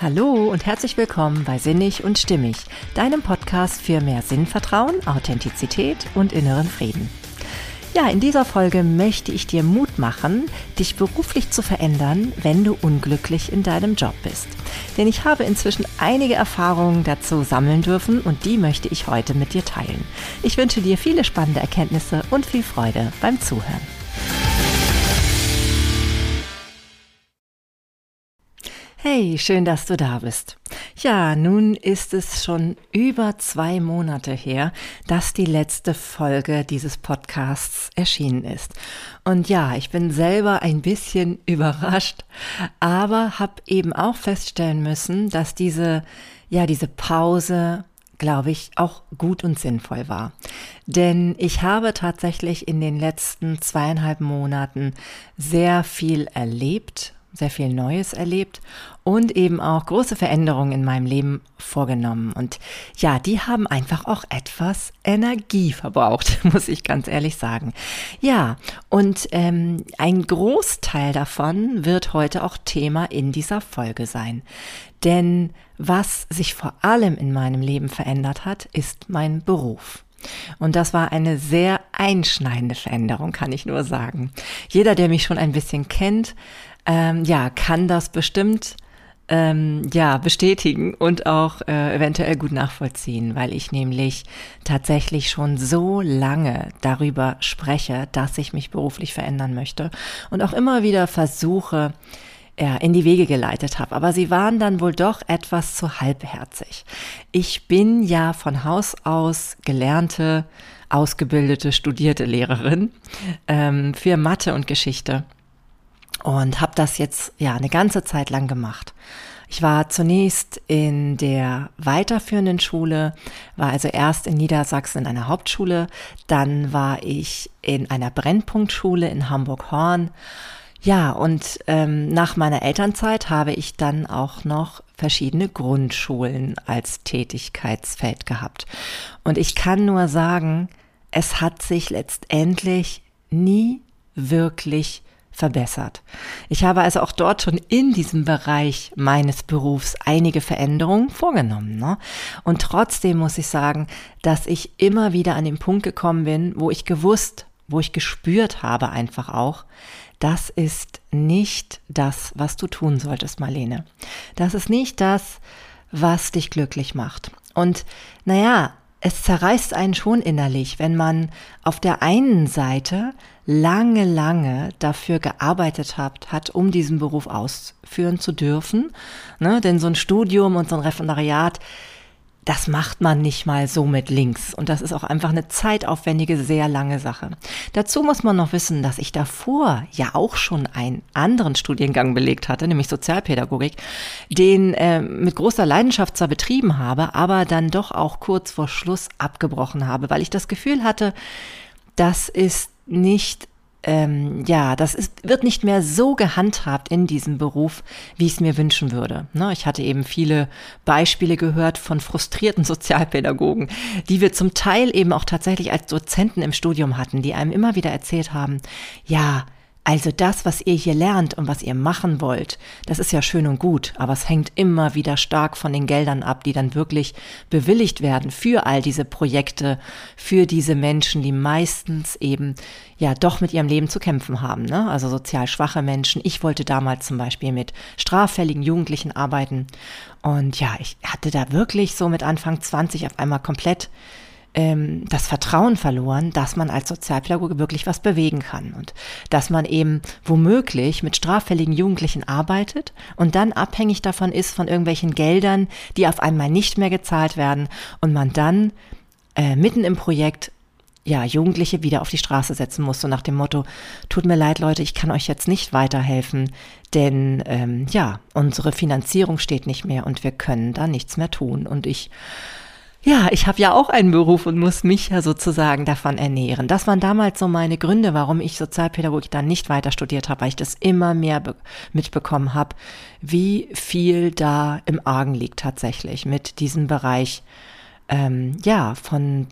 Hallo und herzlich willkommen bei Sinnig und Stimmig, deinem Podcast für mehr Sinnvertrauen, Authentizität und inneren Frieden. Ja, in dieser Folge möchte ich dir Mut machen, dich beruflich zu verändern, wenn du unglücklich in deinem Job bist. Denn ich habe inzwischen einige Erfahrungen dazu sammeln dürfen und die möchte ich heute mit dir teilen. Ich wünsche dir viele spannende Erkenntnisse und viel Freude beim Zuhören. Hey, schön, dass du da bist. Ja, nun ist es schon über zwei Monate her, dass die letzte Folge dieses Podcasts erschienen ist. Und ja, ich bin selber ein bisschen überrascht, aber habe eben auch feststellen müssen, dass diese, ja, diese Pause glaube ich, auch gut und sinnvoll war. Denn ich habe tatsächlich in den letzten zweieinhalb Monaten sehr viel erlebt sehr viel Neues erlebt und eben auch große Veränderungen in meinem Leben vorgenommen. Und ja, die haben einfach auch etwas Energie verbraucht, muss ich ganz ehrlich sagen. Ja, und ähm, ein Großteil davon wird heute auch Thema in dieser Folge sein. Denn was sich vor allem in meinem Leben verändert hat, ist mein Beruf. Und das war eine sehr einschneidende Veränderung, kann ich nur sagen. Jeder, der mich schon ein bisschen kennt, ähm, ja, kann das bestimmt ähm, ja bestätigen und auch äh, eventuell gut nachvollziehen, weil ich nämlich tatsächlich schon so lange darüber spreche, dass ich mich beruflich verändern möchte und auch immer wieder versuche, ja, in die Wege geleitet habe. Aber sie waren dann wohl doch etwas zu halbherzig. Ich bin ja von Haus aus gelernte, ausgebildete, studierte Lehrerin ähm, für Mathe und Geschichte und habe das jetzt ja eine ganze Zeit lang gemacht. Ich war zunächst in der weiterführenden Schule, war also erst in Niedersachsen in einer Hauptschule, dann war ich in einer Brennpunktschule in Hamburg-Horn. Ja, und ähm, nach meiner Elternzeit habe ich dann auch noch verschiedene Grundschulen als Tätigkeitsfeld gehabt. Und ich kann nur sagen, es hat sich letztendlich nie wirklich verbessert. Ich habe also auch dort schon in diesem Bereich meines Berufs einige Veränderungen vorgenommen. Ne? Und trotzdem muss ich sagen, dass ich immer wieder an den Punkt gekommen bin, wo ich gewusst, wo ich gespürt habe einfach auch, das ist nicht das, was du tun solltest, Marlene. Das ist nicht das, was dich glücklich macht. Und naja, es zerreißt einen schon innerlich, wenn man auf der einen Seite lange, lange dafür gearbeitet hat, hat, um diesen Beruf ausführen zu dürfen. Ne? Denn so ein Studium und so ein Referendariat, das macht man nicht mal so mit links. Und das ist auch einfach eine zeitaufwendige, sehr lange Sache. Dazu muss man noch wissen, dass ich davor ja auch schon einen anderen Studiengang belegt hatte, nämlich Sozialpädagogik, den äh, mit großer Leidenschaft zwar betrieben habe, aber dann doch auch kurz vor Schluss abgebrochen habe, weil ich das Gefühl hatte, das ist nicht ähm, ja, das ist, wird nicht mehr so gehandhabt in diesem Beruf, wie ich es mir wünschen würde. Ne, ich hatte eben viele Beispiele gehört von frustrierten Sozialpädagogen, die wir zum Teil eben auch tatsächlich als Dozenten im Studium hatten, die einem immer wieder erzählt haben, ja, also das, was ihr hier lernt und was ihr machen wollt, das ist ja schön und gut, aber es hängt immer wieder stark von den Geldern ab, die dann wirklich bewilligt werden für all diese Projekte, für diese Menschen, die meistens eben ja doch mit ihrem Leben zu kämpfen haben. Ne? Also sozial schwache Menschen. Ich wollte damals zum Beispiel mit straffälligen Jugendlichen arbeiten. Und ja, ich hatte da wirklich so mit Anfang 20 auf einmal komplett ähm, das Vertrauen verloren, dass man als Sozialpädagoge wirklich was bewegen kann und dass man eben womöglich mit straffälligen Jugendlichen arbeitet und dann abhängig davon ist von irgendwelchen Geldern, die auf einmal nicht mehr gezahlt werden und man dann äh, mitten im Projekt ja, Jugendliche wieder auf die Straße setzen muss, so nach dem Motto, tut mir leid, Leute, ich kann euch jetzt nicht weiterhelfen, denn ähm, ja, unsere Finanzierung steht nicht mehr und wir können da nichts mehr tun. Und ich ja, ich habe ja auch einen Beruf und muss mich ja sozusagen davon ernähren. Das waren damals so meine Gründe, warum ich Sozialpädagogik dann nicht weiter studiert habe, weil ich das immer mehr mitbekommen habe, wie viel da im Argen liegt tatsächlich mit diesem Bereich ähm, ja, von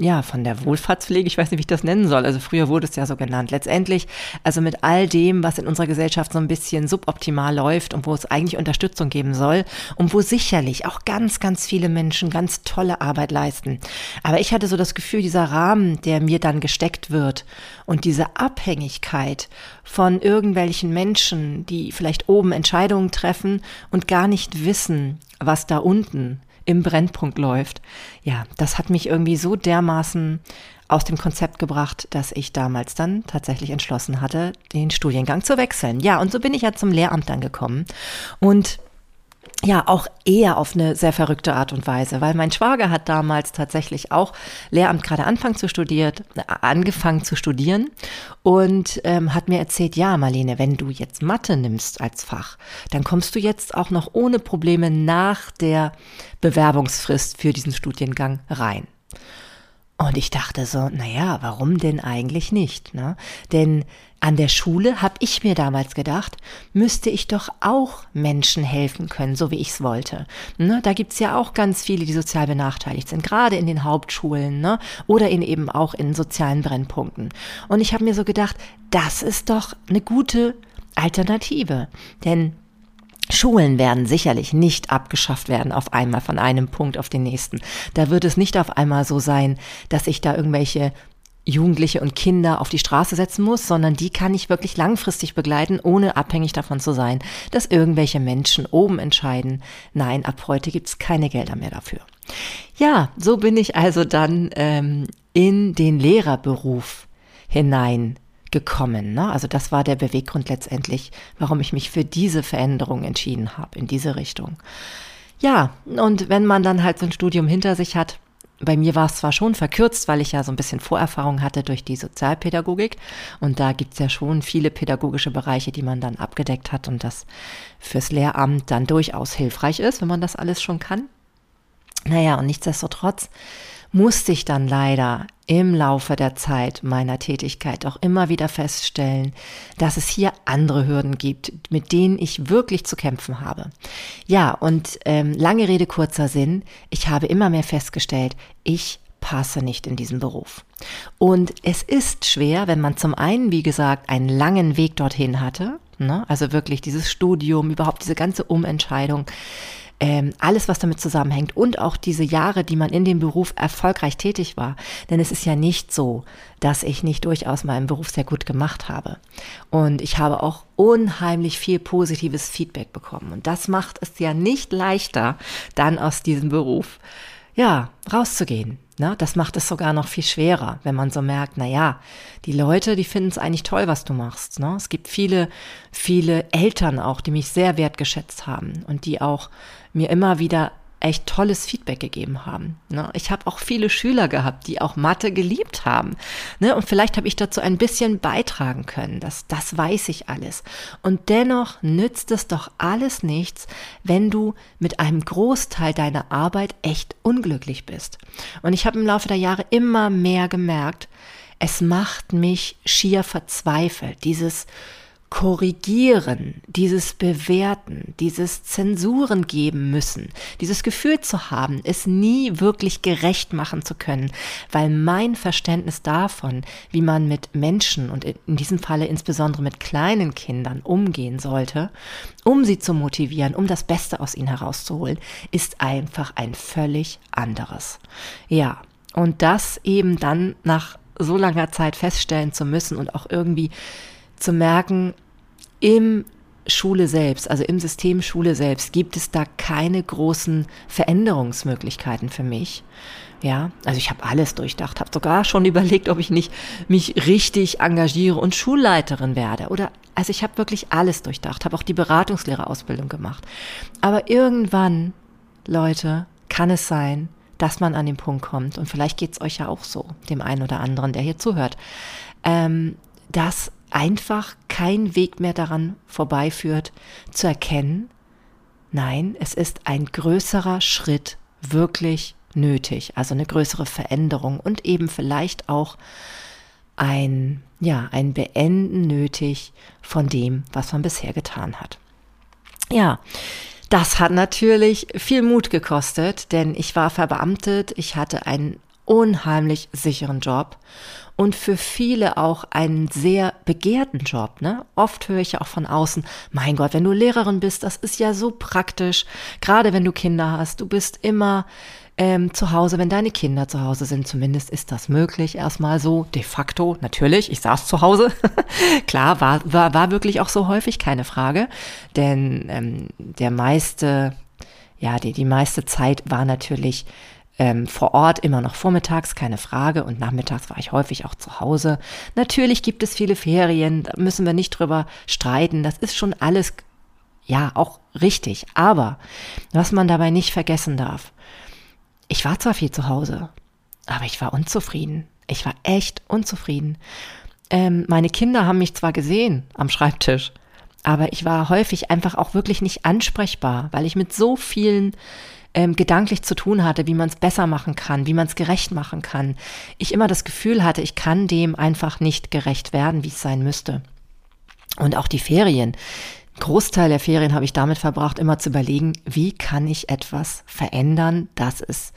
ja, von der Wohlfahrtspflege, ich weiß nicht, wie ich das nennen soll. Also früher wurde es ja so genannt. Letztendlich, also mit all dem, was in unserer Gesellschaft so ein bisschen suboptimal läuft und wo es eigentlich Unterstützung geben soll und wo sicherlich auch ganz, ganz viele Menschen ganz tolle Arbeit leisten. Aber ich hatte so das Gefühl, dieser Rahmen, der mir dann gesteckt wird und diese Abhängigkeit von irgendwelchen Menschen, die vielleicht oben Entscheidungen treffen und gar nicht wissen, was da unten im Brennpunkt läuft. Ja, das hat mich irgendwie so dermaßen aus dem Konzept gebracht, dass ich damals dann tatsächlich entschlossen hatte, den Studiengang zu wechseln. Ja, und so bin ich ja zum Lehramt dann gekommen. Und ja, auch eher auf eine sehr verrückte Art und Weise, weil mein Schwager hat damals tatsächlich auch Lehramt gerade anfangen zu studiert, äh, angefangen zu studieren und ähm, hat mir erzählt, ja, Marlene, wenn du jetzt Mathe nimmst als Fach, dann kommst du jetzt auch noch ohne Probleme nach der Bewerbungsfrist für diesen Studiengang rein. Und ich dachte so, naja, warum denn eigentlich nicht? Ne? Denn an der Schule, habe ich mir damals gedacht, müsste ich doch auch Menschen helfen können, so wie ich es wollte. Ne? Da gibt's ja auch ganz viele, die sozial benachteiligt sind, gerade in den Hauptschulen ne? oder in eben auch in sozialen Brennpunkten. Und ich habe mir so gedacht, das ist doch eine gute Alternative. Denn Schulen werden sicherlich nicht abgeschafft werden auf einmal von einem Punkt auf den nächsten. Da wird es nicht auf einmal so sein, dass ich da irgendwelche Jugendliche und Kinder auf die Straße setzen muss, sondern die kann ich wirklich langfristig begleiten, ohne abhängig davon zu sein, dass irgendwelche Menschen oben entscheiden, nein, ab heute gibt's keine Gelder mehr dafür. Ja, so bin ich also dann ähm, in den Lehrerberuf hinein gekommen. Ne? Also das war der Beweggrund letztendlich, warum ich mich für diese Veränderung entschieden habe, in diese Richtung. Ja, und wenn man dann halt so ein Studium hinter sich hat, bei mir war es zwar schon verkürzt, weil ich ja so ein bisschen Vorerfahrung hatte durch die Sozialpädagogik. Und da gibt's ja schon viele pädagogische Bereiche, die man dann abgedeckt hat und das fürs Lehramt dann durchaus hilfreich ist, wenn man das alles schon kann. Naja, und nichtsdestotrotz musste ich dann leider im Laufe der Zeit meiner Tätigkeit auch immer wieder feststellen, dass es hier andere Hürden gibt, mit denen ich wirklich zu kämpfen habe. Ja, und ähm, lange Rede, kurzer Sinn, ich habe immer mehr festgestellt, ich passe nicht in diesen Beruf. Und es ist schwer, wenn man zum einen, wie gesagt, einen langen Weg dorthin hatte, ne? also wirklich dieses Studium, überhaupt diese ganze Umentscheidung, ähm, alles, was damit zusammenhängt und auch diese Jahre, die man in dem Beruf erfolgreich tätig war. Denn es ist ja nicht so, dass ich nicht durchaus meinen Beruf sehr gut gemacht habe. Und ich habe auch unheimlich viel positives Feedback bekommen. Und das macht es ja nicht leichter, dann aus diesem Beruf, ja, rauszugehen. Ne? Das macht es sogar noch viel schwerer, wenn man so merkt, na ja, die Leute, die finden es eigentlich toll, was du machst. Ne? Es gibt viele, viele Eltern auch, die mich sehr wertgeschätzt haben und die auch mir immer wieder echt tolles Feedback gegeben haben. Ne? Ich habe auch viele Schüler gehabt, die auch Mathe geliebt haben. Ne? Und vielleicht habe ich dazu ein bisschen beitragen können. Das, das weiß ich alles. Und dennoch nützt es doch alles nichts, wenn du mit einem Großteil deiner Arbeit echt unglücklich bist. Und ich habe im Laufe der Jahre immer mehr gemerkt, es macht mich schier verzweifelt, dieses Korrigieren, dieses Bewerten, dieses Zensuren geben müssen, dieses Gefühl zu haben, es nie wirklich gerecht machen zu können, weil mein Verständnis davon, wie man mit Menschen und in diesem Falle insbesondere mit kleinen Kindern umgehen sollte, um sie zu motivieren, um das Beste aus ihnen herauszuholen, ist einfach ein völlig anderes. Ja, und das eben dann nach so langer Zeit feststellen zu müssen und auch irgendwie zu merken, im Schule selbst, also im System Schule selbst, gibt es da keine großen Veränderungsmöglichkeiten für mich. Ja, also ich habe alles durchdacht, habe sogar schon überlegt, ob ich nicht mich richtig engagiere und Schulleiterin werde. Oder also ich habe wirklich alles durchdacht, habe auch die Beratungslehrerausbildung gemacht. Aber irgendwann, Leute, kann es sein, dass man an den Punkt kommt, und vielleicht geht's euch ja auch so, dem einen oder anderen, der hier zuhört, ähm, dass einfach kein Weg mehr daran vorbeiführt, zu erkennen, nein, es ist ein größerer Schritt wirklich nötig, also eine größere Veränderung und eben vielleicht auch ein, ja, ein Beenden nötig von dem, was man bisher getan hat. Ja, Das hat natürlich viel Mut gekostet, denn ich war verbeamtet, ich hatte einen unheimlich sicheren Job und für viele auch einen sehr begehrten Job. Ne? Oft höre ich ja auch von außen, mein Gott, wenn du Lehrerin bist, das ist ja so praktisch, gerade wenn du Kinder hast, du bist immer ähm, zu Hause, wenn deine Kinder zu Hause sind. Zumindest ist das möglich, erstmal so de facto. Natürlich, ich saß zu Hause. Klar, war, war, war wirklich auch so häufig, keine Frage. Denn ähm, der meiste, ja, die, die meiste Zeit war natürlich ähm, vor Ort immer noch vormittags, keine Frage. Und nachmittags war ich häufig auch zu Hause. Natürlich gibt es viele Ferien, da müssen wir nicht drüber streiten. Das ist schon alles, ja, auch richtig. Aber was man dabei nicht vergessen darf, ich war zwar viel zu Hause, aber ich war unzufrieden. Ich war echt unzufrieden. Ähm, meine Kinder haben mich zwar gesehen am Schreibtisch, aber ich war häufig einfach auch wirklich nicht ansprechbar, weil ich mit so vielen ähm, gedanklich zu tun hatte, wie man es besser machen kann, wie man es gerecht machen kann. Ich immer das Gefühl hatte, ich kann dem einfach nicht gerecht werden, wie es sein müsste. Und auch die Ferien. Großteil der Ferien habe ich damit verbracht, immer zu überlegen, wie kann ich etwas verändern, dass es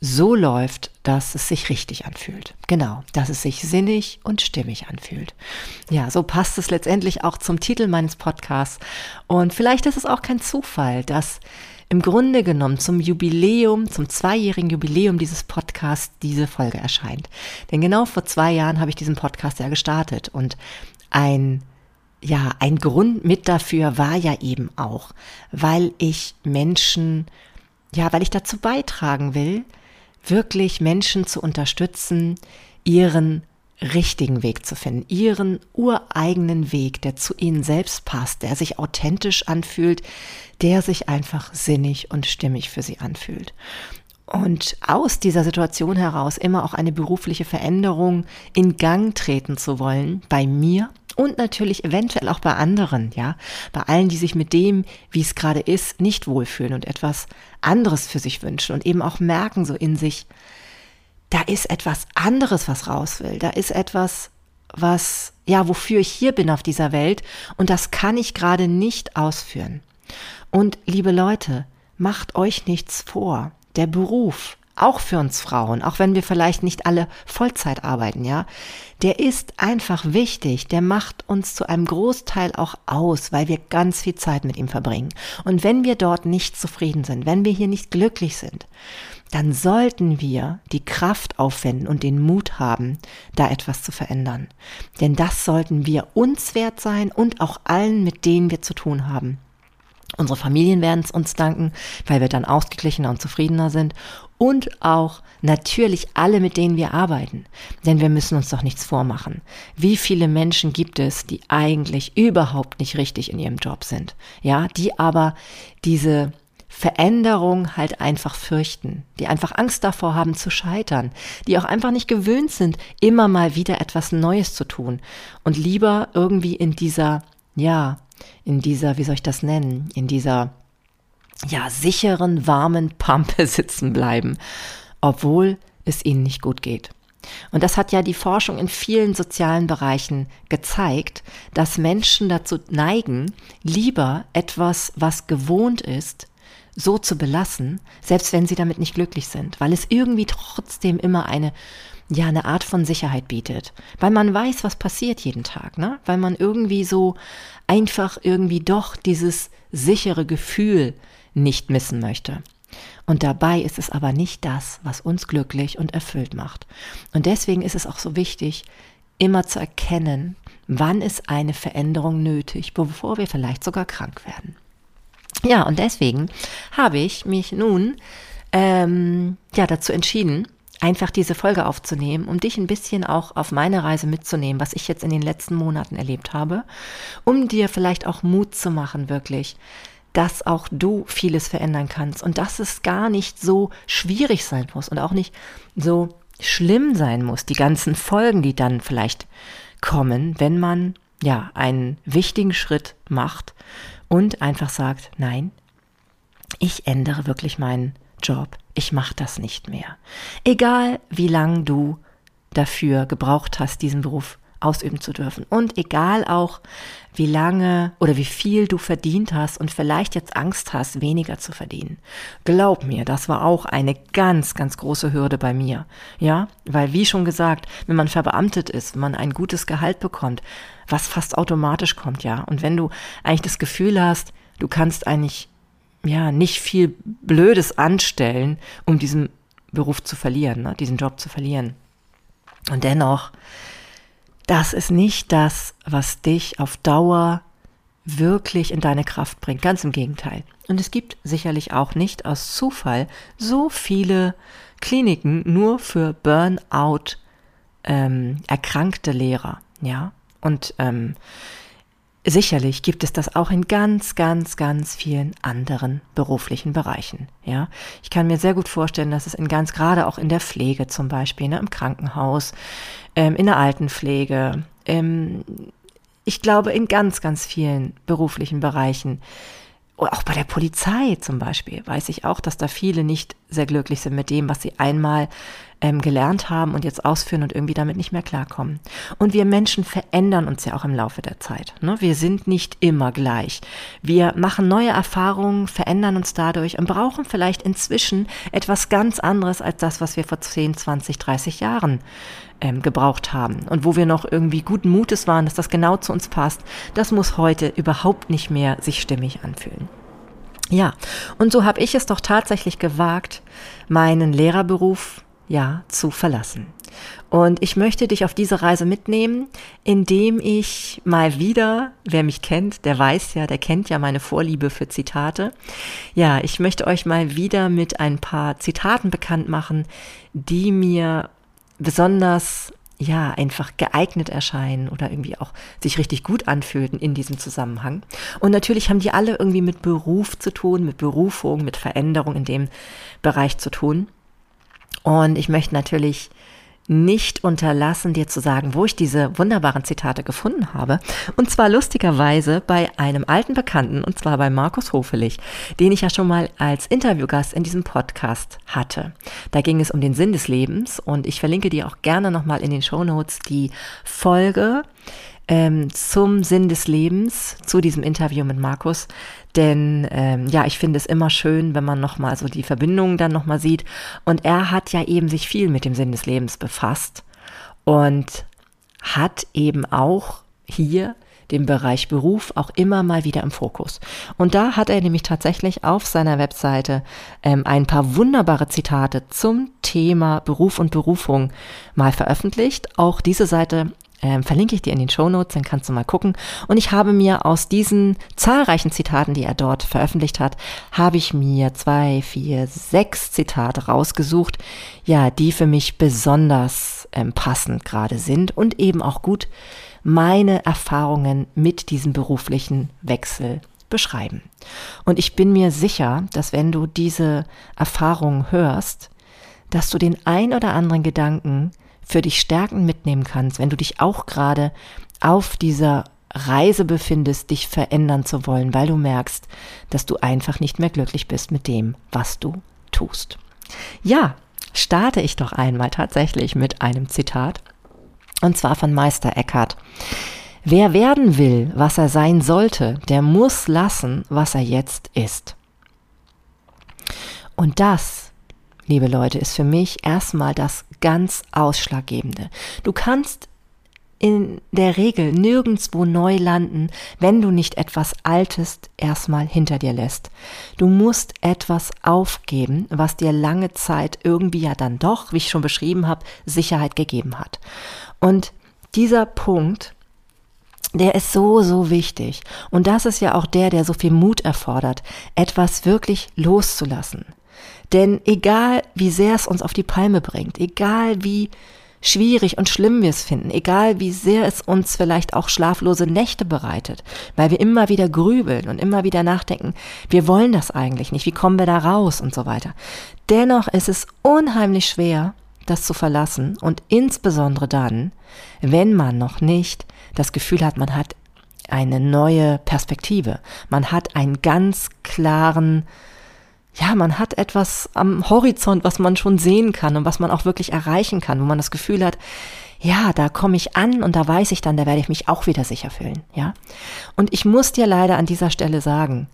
so läuft, dass es sich richtig anfühlt. Genau, dass es sich sinnig und stimmig anfühlt. Ja, so passt es letztendlich auch zum Titel meines Podcasts. Und vielleicht ist es auch kein Zufall, dass im Grunde genommen zum Jubiläum, zum zweijährigen Jubiläum dieses Podcasts diese Folge erscheint. Denn genau vor zwei Jahren habe ich diesen Podcast ja gestartet und ein ja, ein Grund mit dafür war ja eben auch, weil ich Menschen, ja, weil ich dazu beitragen will, wirklich Menschen zu unterstützen, ihren richtigen Weg zu finden, ihren ureigenen Weg, der zu ihnen selbst passt, der sich authentisch anfühlt, der sich einfach sinnig und stimmig für sie anfühlt. Und aus dieser Situation heraus immer auch eine berufliche Veränderung in Gang treten zu wollen, bei mir und natürlich eventuell auch bei anderen, ja, bei allen, die sich mit dem, wie es gerade ist, nicht wohlfühlen und etwas anderes für sich wünschen und eben auch merken so in sich, da ist etwas anderes, was raus will. Da ist etwas, was, ja, wofür ich hier bin auf dieser Welt und das kann ich gerade nicht ausführen. Und liebe Leute, macht euch nichts vor. Der Beruf, auch für uns Frauen, auch wenn wir vielleicht nicht alle Vollzeit arbeiten, ja, der ist einfach wichtig, der macht uns zu einem Großteil auch aus, weil wir ganz viel Zeit mit ihm verbringen. Und wenn wir dort nicht zufrieden sind, wenn wir hier nicht glücklich sind, dann sollten wir die Kraft aufwenden und den Mut haben, da etwas zu verändern. Denn das sollten wir uns wert sein und auch allen, mit denen wir zu tun haben. Unsere Familien werden es uns danken, weil wir dann ausgeglichener und zufriedener sind. Und auch natürlich alle, mit denen wir arbeiten. Denn wir müssen uns doch nichts vormachen. Wie viele Menschen gibt es, die eigentlich überhaupt nicht richtig in ihrem Job sind? Ja, die aber diese Veränderung halt einfach fürchten, die einfach Angst davor haben zu scheitern, die auch einfach nicht gewöhnt sind, immer mal wieder etwas Neues zu tun und lieber irgendwie in dieser, ja, in dieser, wie soll ich das nennen, in dieser, ja, sicheren, warmen Pampe sitzen bleiben, obwohl es ihnen nicht gut geht. Und das hat ja die Forschung in vielen sozialen Bereichen gezeigt, dass Menschen dazu neigen, lieber etwas, was gewohnt ist, so zu belassen, selbst wenn sie damit nicht glücklich sind, weil es irgendwie trotzdem immer eine ja eine Art von Sicherheit bietet, weil man weiß, was passiert jeden Tag, ne? Weil man irgendwie so einfach irgendwie doch dieses sichere Gefühl nicht missen möchte. Und dabei ist es aber nicht das, was uns glücklich und erfüllt macht. Und deswegen ist es auch so wichtig, immer zu erkennen, wann ist eine Veränderung nötig, bevor wir vielleicht sogar krank werden. Ja, und deswegen habe ich mich nun ähm, ja dazu entschieden, einfach diese Folge aufzunehmen, um dich ein bisschen auch auf meine Reise mitzunehmen, was ich jetzt in den letzten Monaten erlebt habe, um dir vielleicht auch Mut zu machen, wirklich, dass auch du vieles verändern kannst und dass es gar nicht so schwierig sein muss und auch nicht so schlimm sein muss, die ganzen Folgen, die dann vielleicht kommen, wenn man ja einen wichtigen Schritt macht und einfach sagt, nein, ich ändere wirklich meinen Job, ich mache das nicht mehr. Egal wie lang du dafür gebraucht hast, diesen Beruf ausüben zu dürfen. Und egal auch, wie lange oder wie viel du verdient hast und vielleicht jetzt Angst hast, weniger zu verdienen. Glaub mir, das war auch eine ganz, ganz große Hürde bei mir. Ja, weil wie schon gesagt, wenn man verbeamtet ist, wenn man ein gutes Gehalt bekommt, was fast automatisch kommt, ja. Und wenn du eigentlich das Gefühl hast, du kannst eigentlich ja nicht viel Blödes anstellen, um diesen Beruf zu verlieren, ne, diesen Job zu verlieren. Und dennoch das ist nicht das, was dich auf Dauer wirklich in deine Kraft bringt. Ganz im Gegenteil. Und es gibt sicherlich auch nicht aus Zufall so viele Kliniken nur für Burnout ähm, erkrankte Lehrer. Ja. Und ähm, Sicherlich gibt es das auch in ganz, ganz, ganz vielen anderen beruflichen Bereichen. Ja, ich kann mir sehr gut vorstellen, dass es in ganz, gerade auch in der Pflege zum Beispiel, ne, im Krankenhaus, ähm, in der Altenpflege, ähm, ich glaube in ganz, ganz vielen beruflichen Bereichen auch bei der Polizei zum Beispiel weiß ich auch, dass da viele nicht sehr glücklich sind mit dem, was sie einmal ähm, gelernt haben und jetzt ausführen und irgendwie damit nicht mehr klarkommen. Und wir Menschen verändern uns ja auch im Laufe der Zeit. Ne? Wir sind nicht immer gleich. Wir machen neue Erfahrungen, verändern uns dadurch und brauchen vielleicht inzwischen etwas ganz anderes als das, was wir vor 10, 20, 30 Jahren ähm, gebraucht haben und wo wir noch irgendwie guten Mutes waren, dass das genau zu uns passt, das muss heute überhaupt nicht mehr sich stimmig anfühlen. Ja, und so habe ich es doch tatsächlich gewagt, meinen Lehrerberuf ja zu verlassen. Und ich möchte dich auf diese Reise mitnehmen, indem ich mal wieder, wer mich kennt, der weiß ja, der kennt ja meine Vorliebe für Zitate. Ja, ich möchte euch mal wieder mit ein paar Zitaten bekannt machen, die mir besonders ja, einfach geeignet erscheinen oder irgendwie auch sich richtig gut anfühlten in diesem Zusammenhang. Und natürlich haben die alle irgendwie mit Beruf zu tun, mit Berufung, mit Veränderung in dem Bereich zu tun. Und ich möchte natürlich nicht unterlassen, dir zu sagen, wo ich diese wunderbaren Zitate gefunden habe. Und zwar lustigerweise bei einem alten Bekannten, und zwar bei Markus Hofelich, den ich ja schon mal als Interviewgast in diesem Podcast hatte. Da ging es um den Sinn des Lebens und ich verlinke dir auch gerne nochmal in den Show Notes die Folge ähm, zum Sinn des Lebens, zu diesem Interview mit Markus. Denn ähm, ja, ich finde es immer schön, wenn man nochmal so die Verbindungen dann nochmal sieht. Und er hat ja eben sich viel mit dem Sinn des Lebens befasst und hat eben auch hier den Bereich Beruf auch immer mal wieder im Fokus. Und da hat er nämlich tatsächlich auf seiner Webseite ähm, ein paar wunderbare Zitate zum Thema Beruf und Berufung mal veröffentlicht. Auch diese Seite ähm, verlinke ich dir in den Show Notes, dann kannst du mal gucken. Und ich habe mir aus diesen zahlreichen Zitaten, die er dort veröffentlicht hat, habe ich mir zwei, vier, sechs Zitate rausgesucht, ja, die für mich besonders ähm, passend gerade sind und eben auch gut meine Erfahrungen mit diesem beruflichen Wechsel beschreiben. Und ich bin mir sicher, dass wenn du diese Erfahrungen hörst, dass du den ein oder anderen Gedanken für dich stärken mitnehmen kannst, wenn du dich auch gerade auf dieser Reise befindest, dich verändern zu wollen, weil du merkst, dass du einfach nicht mehr glücklich bist mit dem, was du tust. Ja, starte ich doch einmal tatsächlich mit einem Zitat, und zwar von Meister Eckhart. Wer werden will, was er sein sollte, der muss lassen, was er jetzt ist. Und das liebe Leute, ist für mich erstmal das ganz Ausschlaggebende. Du kannst in der Regel nirgendswo neu landen, wenn du nicht etwas Altes erstmal hinter dir lässt. Du musst etwas aufgeben, was dir lange Zeit irgendwie ja dann doch, wie ich schon beschrieben habe, Sicherheit gegeben hat. Und dieser Punkt, der ist so, so wichtig. Und das ist ja auch der, der so viel Mut erfordert, etwas wirklich loszulassen. Denn egal wie sehr es uns auf die Palme bringt, egal wie schwierig und schlimm wir es finden, egal wie sehr es uns vielleicht auch schlaflose Nächte bereitet, weil wir immer wieder grübeln und immer wieder nachdenken, wir wollen das eigentlich nicht, wie kommen wir da raus und so weiter. Dennoch ist es unheimlich schwer, das zu verlassen und insbesondere dann, wenn man noch nicht das Gefühl hat, man hat eine neue Perspektive, man hat einen ganz klaren ja, man hat etwas am Horizont, was man schon sehen kann und was man auch wirklich erreichen kann, wo man das Gefühl hat, ja, da komme ich an und da weiß ich dann, da werde ich mich auch wieder sicher fühlen, ja. Und ich muss dir leider an dieser Stelle sagen,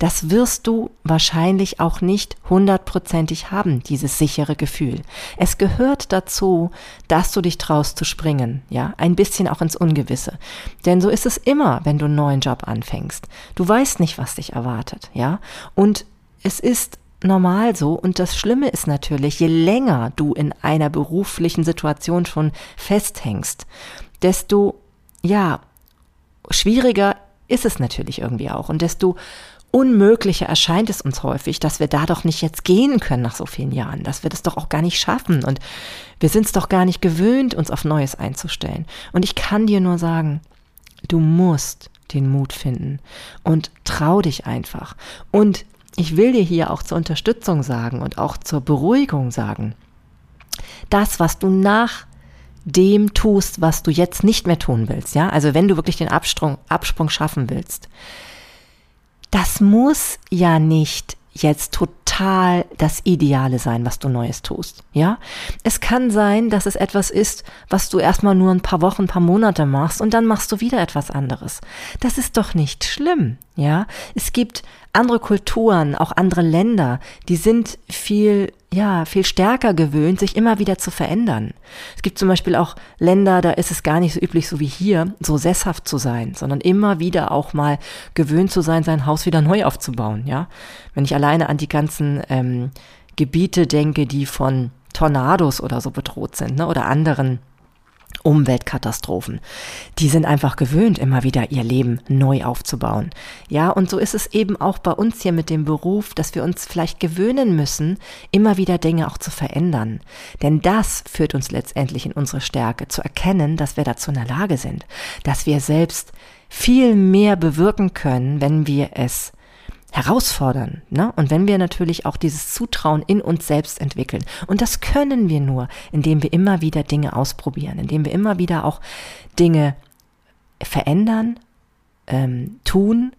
das wirst du wahrscheinlich auch nicht hundertprozentig haben, dieses sichere Gefühl. Es gehört dazu, dass du dich traust zu springen, ja, ein bisschen auch ins Ungewisse. Denn so ist es immer, wenn du einen neuen Job anfängst. Du weißt nicht, was dich erwartet, ja. Und es ist normal so. Und das Schlimme ist natürlich, je länger du in einer beruflichen Situation schon festhängst, desto, ja, schwieriger ist es natürlich irgendwie auch. Und desto unmöglicher erscheint es uns häufig, dass wir da doch nicht jetzt gehen können nach so vielen Jahren, dass wir das doch auch gar nicht schaffen und wir sind es doch gar nicht gewöhnt, uns auf Neues einzustellen. Und ich kann dir nur sagen, du musst den Mut finden und trau dich einfach. Und ich will dir hier auch zur Unterstützung sagen und auch zur Beruhigung sagen, das, was du nach dem tust, was du jetzt nicht mehr tun willst, ja, also wenn du wirklich den Absprung, Absprung schaffen willst, das muss ja nicht jetzt total das Ideale sein, was du Neues tust. Ja? Es kann sein, dass es etwas ist, was du erstmal nur ein paar Wochen, ein paar Monate machst und dann machst du wieder etwas anderes. Das ist doch nicht schlimm. Ja? Es gibt andere Kulturen, auch andere Länder, die sind viel, ja, viel stärker gewöhnt, sich immer wieder zu verändern. Es gibt zum Beispiel auch Länder, da ist es gar nicht so üblich, so wie hier, so sesshaft zu sein, sondern immer wieder auch mal gewöhnt zu sein, sein Haus wieder neu aufzubauen, ja. Wenn ich alleine an die ganzen ähm, Gebiete denke, die von Tornados oder so bedroht sind, ne, oder anderen Umweltkatastrophen. Die sind einfach gewöhnt, immer wieder ihr Leben neu aufzubauen. Ja, und so ist es eben auch bei uns hier mit dem Beruf, dass wir uns vielleicht gewöhnen müssen, immer wieder Dinge auch zu verändern. Denn das führt uns letztendlich in unsere Stärke, zu erkennen, dass wir dazu in der Lage sind, dass wir selbst viel mehr bewirken können, wenn wir es herausfordern. Ne? Und wenn wir natürlich auch dieses Zutrauen in uns selbst entwickeln. Und das können wir nur, indem wir immer wieder Dinge ausprobieren, indem wir immer wieder auch Dinge verändern, ähm, tun.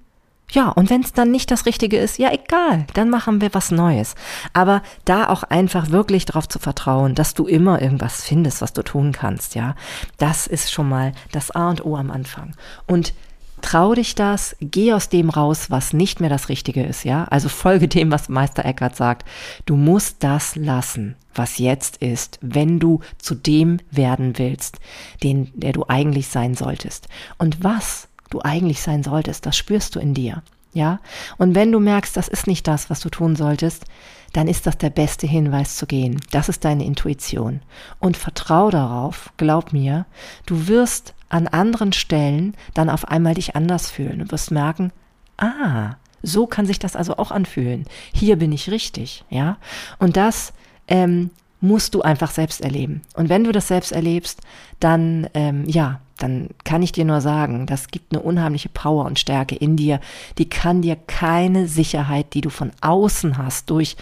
Ja, und wenn es dann nicht das Richtige ist, ja egal, dann machen wir was Neues. Aber da auch einfach wirklich darauf zu vertrauen, dass du immer irgendwas findest, was du tun kannst, ja, das ist schon mal das A und O am Anfang. Und Trau dich das, geh aus dem raus, was nicht mehr das Richtige ist, ja? Also folge dem, was Meister Eckhart sagt. Du musst das lassen, was jetzt ist, wenn du zu dem werden willst, den, der du eigentlich sein solltest. Und was du eigentlich sein solltest, das spürst du in dir, ja? Und wenn du merkst, das ist nicht das, was du tun solltest, dann ist das der beste Hinweis zu gehen. Das ist deine Intuition. Und vertrau darauf, glaub mir, du wirst an anderen Stellen dann auf einmal dich anders fühlen. Du wirst merken, ah, so kann sich das also auch anfühlen. Hier bin ich richtig, ja. Und das ähm, musst du einfach selbst erleben. Und wenn du das selbst erlebst, dann ähm, ja, dann kann ich dir nur sagen, das gibt eine unheimliche Power und Stärke in dir. Die kann dir keine Sicherheit, die du von außen hast, durch,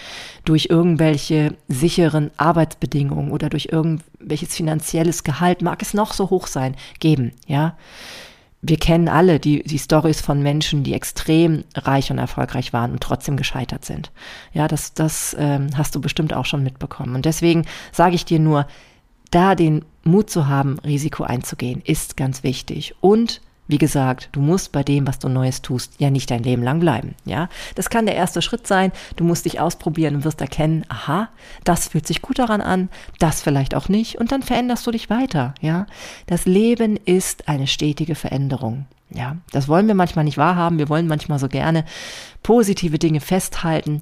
durch irgendwelche sicheren Arbeitsbedingungen oder durch irgendwelches finanzielles Gehalt, mag es noch so hoch sein, geben, ja. Wir kennen alle die, die Stories von Menschen, die extrem reich und erfolgreich waren und trotzdem gescheitert sind. Ja, das, das ähm, hast du bestimmt auch schon mitbekommen. Und deswegen sage ich dir nur, da den Mut zu haben, Risiko einzugehen, ist ganz wichtig. Und wie gesagt, du musst bei dem, was du Neues tust, ja nicht dein Leben lang bleiben. Ja, das kann der erste Schritt sein. Du musst dich ausprobieren und wirst erkennen, aha, das fühlt sich gut daran an, das vielleicht auch nicht. Und dann veränderst du dich weiter. Ja, das Leben ist eine stetige Veränderung. Ja, das wollen wir manchmal nicht wahrhaben. Wir wollen manchmal so gerne positive Dinge festhalten.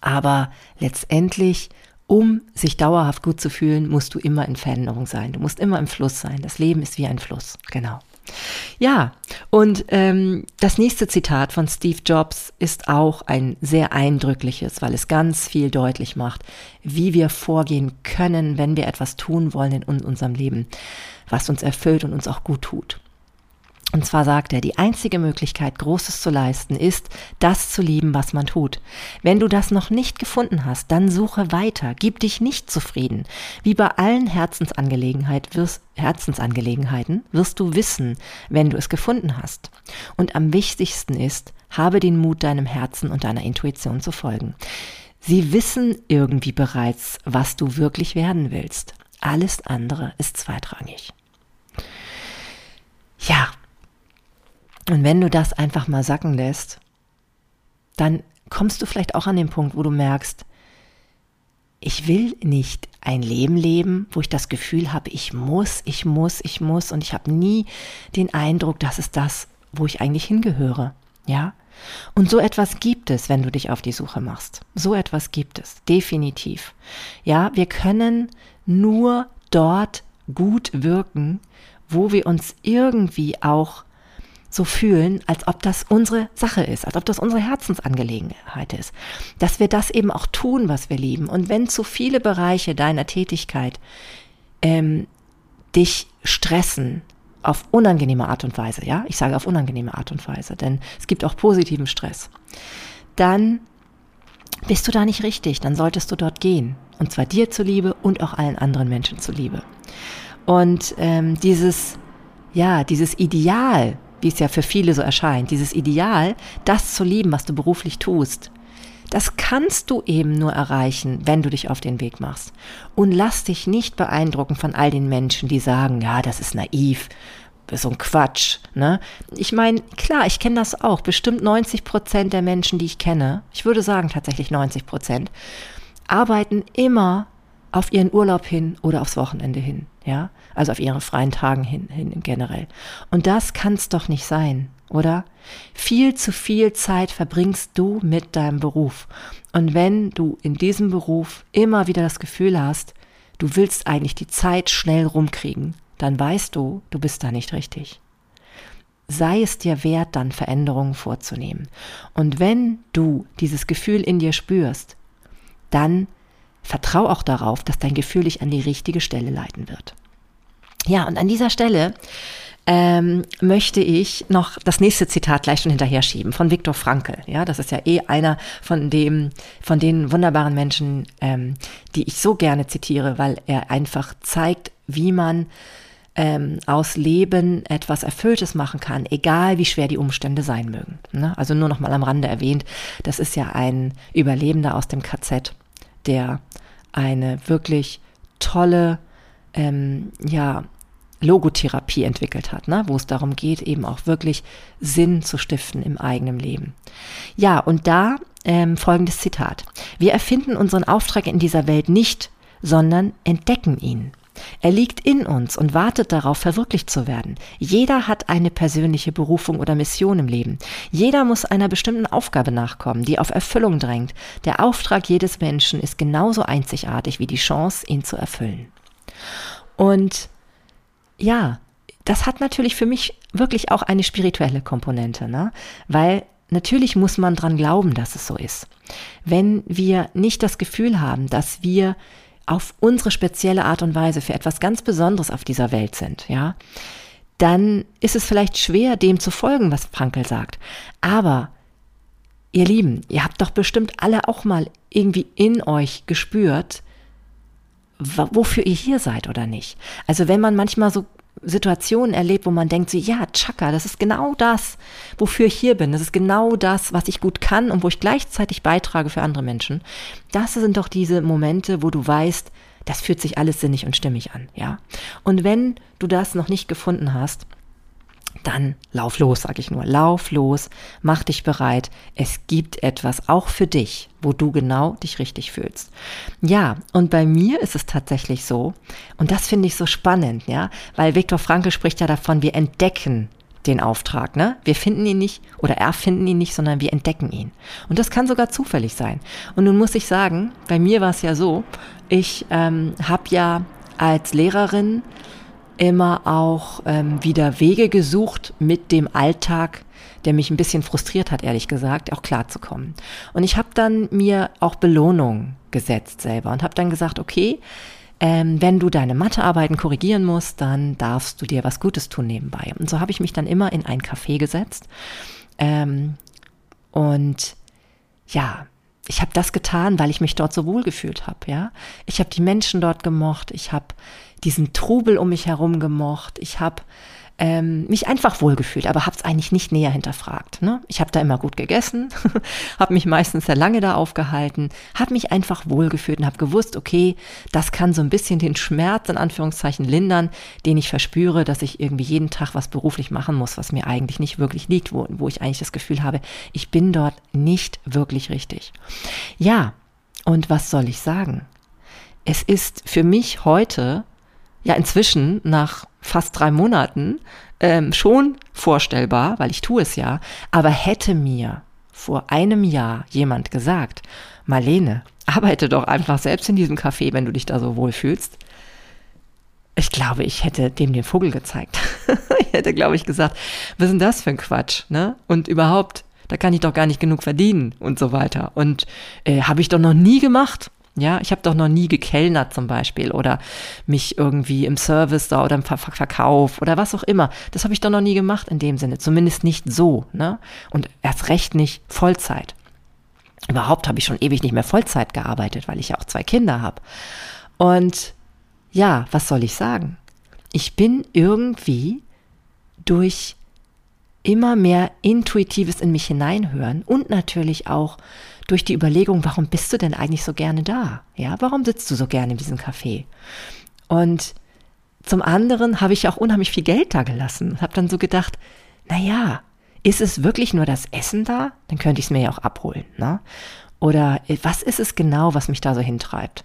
Aber letztendlich um sich dauerhaft gut zu fühlen, musst du immer in Veränderung sein. Du musst immer im Fluss sein. Das Leben ist wie ein Fluss. Genau. Ja, und ähm, das nächste Zitat von Steve Jobs ist auch ein sehr eindrückliches, weil es ganz viel deutlich macht, wie wir vorgehen können, wenn wir etwas tun wollen in unserem Leben, was uns erfüllt und uns auch gut tut. Und zwar sagt er, die einzige Möglichkeit, Großes zu leisten, ist, das zu lieben, was man tut. Wenn du das noch nicht gefunden hast, dann suche weiter, gib dich nicht zufrieden. Wie bei allen Herzensangelegenheit wirst, Herzensangelegenheiten wirst du wissen, wenn du es gefunden hast. Und am wichtigsten ist, habe den Mut, deinem Herzen und deiner Intuition zu folgen. Sie wissen irgendwie bereits, was du wirklich werden willst. Alles andere ist zweitrangig. Ja, und wenn du das einfach mal sacken lässt, dann kommst du vielleicht auch an den Punkt, wo du merkst, ich will nicht ein Leben leben, wo ich das Gefühl habe, ich muss, ich muss, ich muss und ich habe nie den Eindruck, das ist das, wo ich eigentlich hingehöre. Ja? Und so etwas gibt es, wenn du dich auf die Suche machst. So etwas gibt es, definitiv. Ja, wir können nur dort gut wirken, wo wir uns irgendwie auch so fühlen, als ob das unsere Sache ist, als ob das unsere Herzensangelegenheit ist. Dass wir das eben auch tun, was wir lieben. Und wenn zu viele Bereiche deiner Tätigkeit ähm, dich stressen, auf unangenehme Art und Weise, ja, ich sage auf unangenehme Art und Weise, denn es gibt auch positiven Stress, dann bist du da nicht richtig, dann solltest du dort gehen. Und zwar dir zuliebe und auch allen anderen Menschen zuliebe. Und ähm, dieses, ja, dieses Ideal, wie es ja für viele so erscheint, dieses Ideal, das zu lieben, was du beruflich tust, das kannst du eben nur erreichen, wenn du dich auf den Weg machst. Und lass dich nicht beeindrucken von all den Menschen, die sagen, ja, das ist naiv, so ein Quatsch. Ne? Ich meine, klar, ich kenne das auch. Bestimmt 90 Prozent der Menschen, die ich kenne, ich würde sagen tatsächlich 90 Prozent, arbeiten immer auf ihren Urlaub hin oder aufs Wochenende hin, ja, also auf ihre freien Tagen hin, hin generell. Und das kann es doch nicht sein, oder? Viel zu viel Zeit verbringst du mit deinem Beruf. Und wenn du in diesem Beruf immer wieder das Gefühl hast, du willst eigentlich die Zeit schnell rumkriegen, dann weißt du, du bist da nicht richtig. Sei es dir wert, dann Veränderungen vorzunehmen. Und wenn du dieses Gefühl in dir spürst, dann vertrau auch darauf, dass dein Gefühl dich an die richtige Stelle leiten wird. Ja, und an dieser Stelle ähm, möchte ich noch das nächste Zitat gleich schon hinterher schieben von Viktor Frankl. Ja, das ist ja eh einer von dem, von den wunderbaren Menschen, ähm, die ich so gerne zitiere, weil er einfach zeigt, wie man ähm, aus Leben etwas Erfülltes machen kann, egal wie schwer die Umstände sein mögen. Ne? Also nur noch mal am Rande erwähnt, das ist ja ein Überlebender aus dem KZ der eine wirklich tolle, ähm, ja, Logotherapie entwickelt hat, ne? wo es darum geht, eben auch wirklich Sinn zu stiften im eigenen Leben. Ja, und da ähm, folgendes Zitat. Wir erfinden unseren Auftrag in dieser Welt nicht, sondern entdecken ihn. Er liegt in uns und wartet darauf, verwirklicht zu werden. Jeder hat eine persönliche Berufung oder Mission im Leben. Jeder muss einer bestimmten Aufgabe nachkommen, die auf Erfüllung drängt. Der Auftrag jedes Menschen ist genauso einzigartig wie die Chance, ihn zu erfüllen. Und ja, das hat natürlich für mich wirklich auch eine spirituelle Komponente, ne? weil natürlich muss man dran glauben, dass es so ist. Wenn wir nicht das Gefühl haben, dass wir auf unsere spezielle Art und Weise für etwas ganz Besonderes auf dieser Welt sind, ja, dann ist es vielleicht schwer, dem zu folgen, was Frankel sagt. Aber ihr Lieben, ihr habt doch bestimmt alle auch mal irgendwie in euch gespürt, wofür ihr hier seid oder nicht. Also wenn man manchmal so Situationen erlebt, wo man denkt, so, ja, Chaka, das ist genau das, wofür ich hier bin. Das ist genau das, was ich gut kann und wo ich gleichzeitig beitrage für andere Menschen. Das sind doch diese Momente, wo du weißt, das fühlt sich alles sinnig und stimmig an, ja. Und wenn du das noch nicht gefunden hast, dann lauf los, sag ich nur. Lauf los, mach dich bereit. Es gibt etwas auch für dich, wo du genau dich richtig fühlst. Ja, und bei mir ist es tatsächlich so, und das finde ich so spannend, ja, weil Viktor Frankl spricht ja davon, wir entdecken den Auftrag, ne? Wir finden ihn nicht oder erfinden ihn nicht, sondern wir entdecken ihn. Und das kann sogar zufällig sein. Und nun muss ich sagen, bei mir war es ja so, ich ähm, habe ja als Lehrerin immer auch ähm, wieder Wege gesucht, mit dem Alltag, der mich ein bisschen frustriert hat, ehrlich gesagt, auch klarzukommen. Und ich habe dann mir auch Belohnung gesetzt selber und habe dann gesagt, okay, ähm, wenn du deine Mathearbeiten korrigieren musst, dann darfst du dir was Gutes tun nebenbei. Und so habe ich mich dann immer in ein Café gesetzt. Ähm, und ja, ich habe das getan, weil ich mich dort so wohl gefühlt habe, ja. Ich habe die Menschen dort gemocht, ich habe diesen Trubel um mich herum gemocht, ich habe ähm, mich einfach wohlgefühlt, aber habe es eigentlich nicht näher hinterfragt. Ne? Ich habe da immer gut gegessen, habe mich meistens sehr lange da aufgehalten, habe mich einfach wohlgefühlt und habe gewusst, okay, das kann so ein bisschen den Schmerz in Anführungszeichen lindern, den ich verspüre, dass ich irgendwie jeden Tag was beruflich machen muss, was mir eigentlich nicht wirklich liegt, wo, wo ich eigentlich das Gefühl habe, ich bin dort nicht wirklich richtig. Ja, und was soll ich sagen? Es ist für mich heute ja inzwischen nach fast drei Monaten ähm, schon vorstellbar, weil ich tue es ja, aber hätte mir vor einem Jahr jemand gesagt, Marlene, arbeite doch einfach selbst in diesem Café, wenn du dich da so wohl fühlst. Ich glaube, ich hätte dem den Vogel gezeigt. ich hätte, glaube ich, gesagt, was ist denn das für ein Quatsch, ne? Und überhaupt, da kann ich doch gar nicht genug verdienen und so weiter. Und äh, habe ich doch noch nie gemacht. Ja, ich habe doch noch nie gekellnert zum Beispiel oder mich irgendwie im Service da oder im Ver Verkauf oder was auch immer. Das habe ich doch noch nie gemacht in dem Sinne, zumindest nicht so, ne? Und erst recht nicht Vollzeit. Überhaupt habe ich schon ewig nicht mehr Vollzeit gearbeitet, weil ich ja auch zwei Kinder habe. Und ja, was soll ich sagen? Ich bin irgendwie durch immer mehr Intuitives in mich hineinhören und natürlich auch durch die Überlegung, warum bist du denn eigentlich so gerne da? Ja, warum sitzt du so gerne in diesem Café? Und zum anderen habe ich auch unheimlich viel Geld da gelassen. Habe dann so gedacht, na ja, ist es wirklich nur das Essen da? Dann könnte ich es mir ja auch abholen. Ne? Oder äh, was ist es genau, was mich da so hintreibt?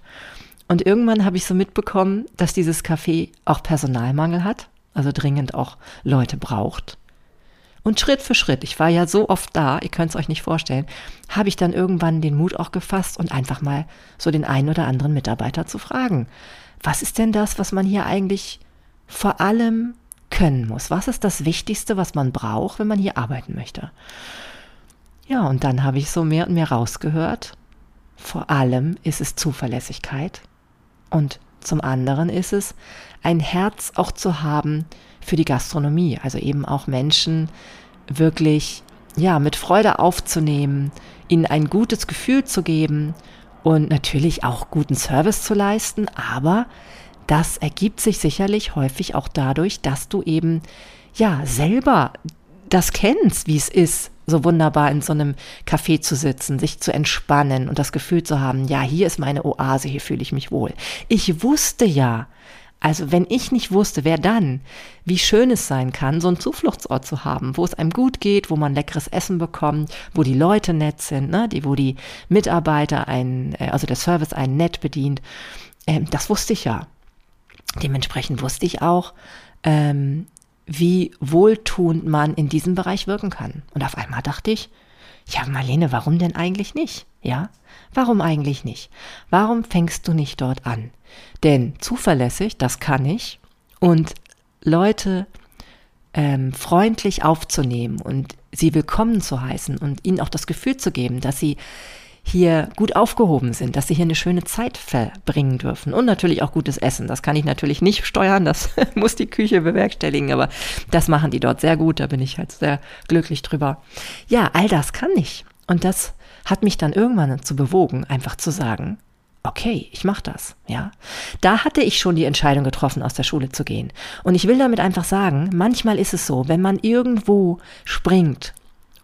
Und irgendwann habe ich so mitbekommen, dass dieses Café auch Personalmangel hat, also dringend auch Leute braucht. Und Schritt für Schritt, ich war ja so oft da, ihr könnt es euch nicht vorstellen, habe ich dann irgendwann den Mut auch gefasst und einfach mal so den einen oder anderen Mitarbeiter zu fragen. Was ist denn das, was man hier eigentlich vor allem können muss? Was ist das Wichtigste, was man braucht, wenn man hier arbeiten möchte? Ja, und dann habe ich so mehr und mehr rausgehört. Vor allem ist es Zuverlässigkeit und zum anderen ist es, ein Herz auch zu haben für die Gastronomie, also eben auch Menschen wirklich ja mit Freude aufzunehmen, ihnen ein gutes Gefühl zu geben und natürlich auch guten Service zu leisten, aber das ergibt sich sicherlich häufig auch dadurch, dass du eben ja selber das kennst, wie es ist, so wunderbar in so einem Café zu sitzen, sich zu entspannen und das Gefühl zu haben, ja, hier ist meine Oase, hier fühle ich mich wohl. Ich wusste ja, also wenn ich nicht wusste, wer dann, wie schön es sein kann, so einen Zufluchtsort zu haben, wo es einem gut geht, wo man leckeres Essen bekommt, wo die Leute nett sind, ne, die, wo die Mitarbeiter einen, äh, also der Service einen nett bedient, ähm, das wusste ich ja. Dementsprechend wusste ich auch, ähm, wie wohltuend man in diesem Bereich wirken kann. Und auf einmal dachte ich, ja, Marlene, warum denn eigentlich nicht? Ja, warum eigentlich nicht? Warum fängst du nicht dort an? Denn zuverlässig, das kann ich, und Leute ähm, freundlich aufzunehmen und sie willkommen zu heißen und ihnen auch das Gefühl zu geben, dass sie hier gut aufgehoben sind, dass sie hier eine schöne Zeit verbringen dürfen und natürlich auch gutes Essen. Das kann ich natürlich nicht steuern, das muss die Küche bewerkstelligen, aber das machen die dort sehr gut, da bin ich halt sehr glücklich drüber. Ja, all das kann ich. Und das hat mich dann irgendwann dazu bewogen, einfach zu sagen, okay, ich mache das, ja. Da hatte ich schon die Entscheidung getroffen, aus der Schule zu gehen. Und ich will damit einfach sagen, manchmal ist es so, wenn man irgendwo springt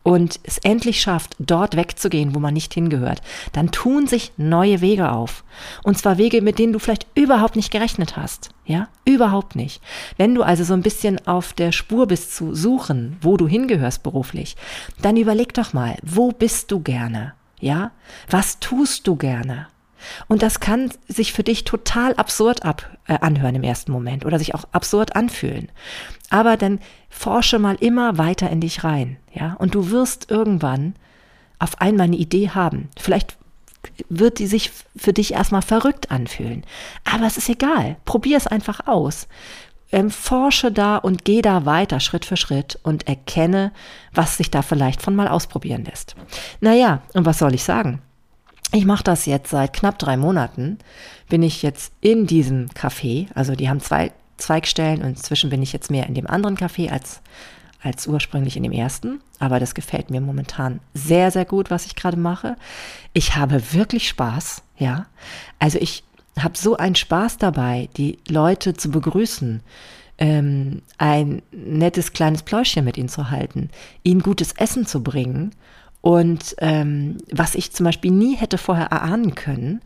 und es endlich schafft, dort wegzugehen, wo man nicht hingehört, dann tun sich neue Wege auf. Und zwar Wege, mit denen du vielleicht überhaupt nicht gerechnet hast. Ja, überhaupt nicht. Wenn du also so ein bisschen auf der Spur bist zu suchen, wo du hingehörst beruflich, dann überleg doch mal, wo bist du gerne? Ja, was tust du gerne? Und das kann sich für dich total absurd ab, äh, anhören im ersten Moment oder sich auch absurd anfühlen. Aber dann forsche mal immer weiter in dich rein, ja, und du wirst irgendwann auf einmal eine Idee haben. Vielleicht wird die sich für dich erstmal verrückt anfühlen. Aber es ist egal. Probier es einfach aus. Ähm, forsche da und geh da weiter Schritt für Schritt und erkenne, was sich da vielleicht von mal ausprobieren lässt. Naja, und was soll ich sagen? Ich mache das jetzt seit knapp drei Monaten, bin ich jetzt in diesem Café, also die haben zwei Zweigstellen und inzwischen bin ich jetzt mehr in dem anderen Café als, als ursprünglich in dem ersten. Aber das gefällt mir momentan sehr, sehr gut, was ich gerade mache. Ich habe wirklich Spaß, ja. Also ich habe so einen Spaß dabei, die Leute zu begrüßen, ähm, ein nettes kleines Pläuschchen mit ihnen zu halten, ihnen gutes Essen zu bringen und ähm, was ich zum Beispiel nie hätte vorher erahnen können,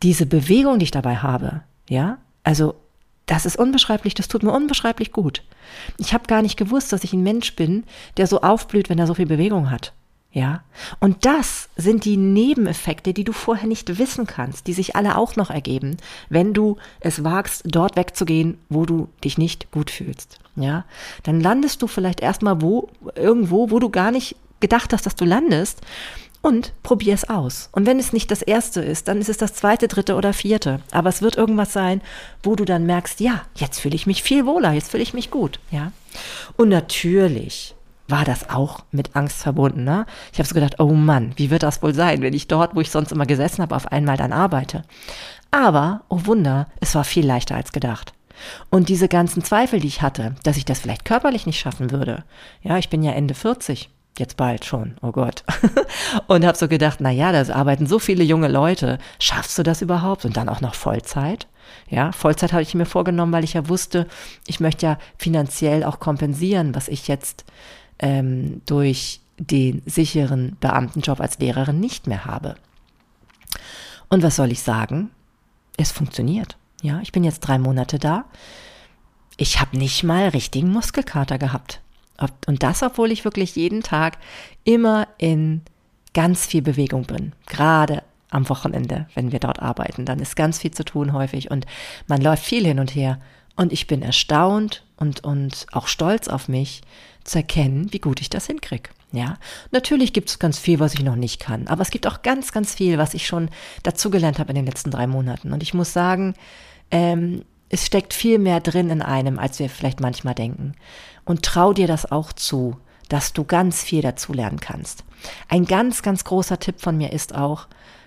diese Bewegung, die ich dabei habe, ja, also das ist unbeschreiblich, das tut mir unbeschreiblich gut. Ich habe gar nicht gewusst, dass ich ein Mensch bin, der so aufblüht, wenn er so viel Bewegung hat. Ja? Und das sind die Nebeneffekte, die du vorher nicht wissen kannst, die sich alle auch noch ergeben, wenn du es wagst, dort wegzugehen, wo du dich nicht gut fühlst. Ja? Dann landest du vielleicht erstmal wo, irgendwo, wo du gar nicht gedacht hast, dass du landest und probier es aus. Und wenn es nicht das erste ist, dann ist es das zweite, dritte oder vierte. Aber es wird irgendwas sein, wo du dann merkst, ja, jetzt fühle ich mich viel wohler, jetzt fühle ich mich gut, ja. Und natürlich war das auch mit Angst verbunden. Ne? Ich habe so gedacht, oh Mann, wie wird das wohl sein, wenn ich dort, wo ich sonst immer gesessen habe, auf einmal dann arbeite. Aber, oh Wunder, es war viel leichter als gedacht. Und diese ganzen Zweifel, die ich hatte, dass ich das vielleicht körperlich nicht schaffen würde. Ja, ich bin ja Ende 40, jetzt bald schon, oh Gott. und habe so gedacht, na ja, da arbeiten so viele junge Leute, schaffst du das überhaupt? Und dann auch noch Vollzeit? Ja, Vollzeit habe ich mir vorgenommen, weil ich ja wusste, ich möchte ja finanziell auch kompensieren, was ich jetzt ähm, durch den sicheren Beamtenjob als Lehrerin nicht mehr habe. Und was soll ich sagen? Es funktioniert. Ja, ich bin jetzt drei Monate da. Ich habe nicht mal richtigen Muskelkater gehabt. Und das, obwohl ich wirklich jeden Tag immer in ganz viel Bewegung bin. Gerade am Wochenende, wenn wir dort arbeiten. Dann ist ganz viel zu tun häufig und man läuft viel hin und her. Und ich bin erstaunt und, und auch stolz auf mich, zu erkennen, wie gut ich das hinkriege. Ja, natürlich gibt es ganz viel, was ich noch nicht kann, aber es gibt auch ganz, ganz viel, was ich schon dazugelernt habe in den letzten drei Monaten. Und ich muss sagen, ähm, es steckt viel mehr drin in einem, als wir vielleicht manchmal denken. Und trau dir das auch zu, dass du ganz viel dazulernen kannst. Ein ganz, ganz großer Tipp von mir ist auch,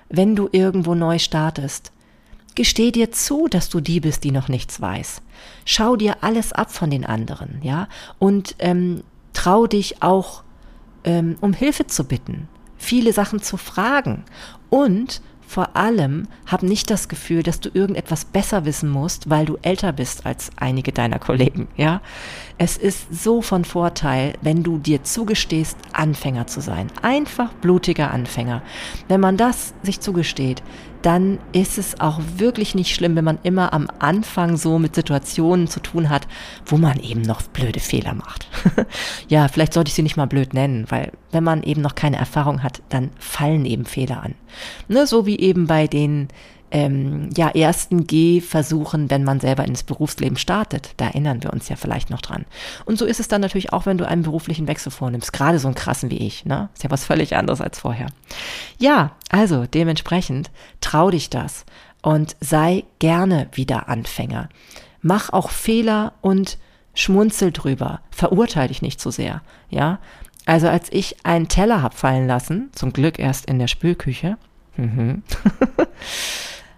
wenn du irgendwo neu startest, Gesteh dir zu, dass du die bist, die noch nichts weiß. Schau dir alles ab von den anderen, ja, und ähm, trau dich auch, ähm, um Hilfe zu bitten, viele Sachen zu fragen und vor allem hab nicht das Gefühl, dass du irgendetwas besser wissen musst, weil du älter bist als einige deiner Kollegen, ja. Es ist so von Vorteil, wenn du dir zugestehst, Anfänger zu sein. Einfach blutiger Anfänger. Wenn man das sich zugesteht, dann ist es auch wirklich nicht schlimm, wenn man immer am Anfang so mit Situationen zu tun hat, wo man eben noch blöde Fehler macht. ja, vielleicht sollte ich sie nicht mal blöd nennen, weil wenn man eben noch keine Erfahrung hat, dann fallen eben Fehler an. Ne, so wie eben bei den ähm, ja, ersten Gehversuchen, wenn man selber ins Berufsleben startet. Da erinnern wir uns ja vielleicht noch dran. Und so ist es dann natürlich auch, wenn du einen beruflichen Wechsel vornimmst. Gerade so einen krassen wie ich. Ne? Ist ja was völlig anderes als vorher. Ja, also dementsprechend trau dich das und sei gerne wieder Anfänger. Mach auch Fehler und schmunzel drüber. Verurteile dich nicht zu so sehr. Ja, also als ich einen Teller hab fallen lassen, zum Glück erst in der Spülküche, mhm.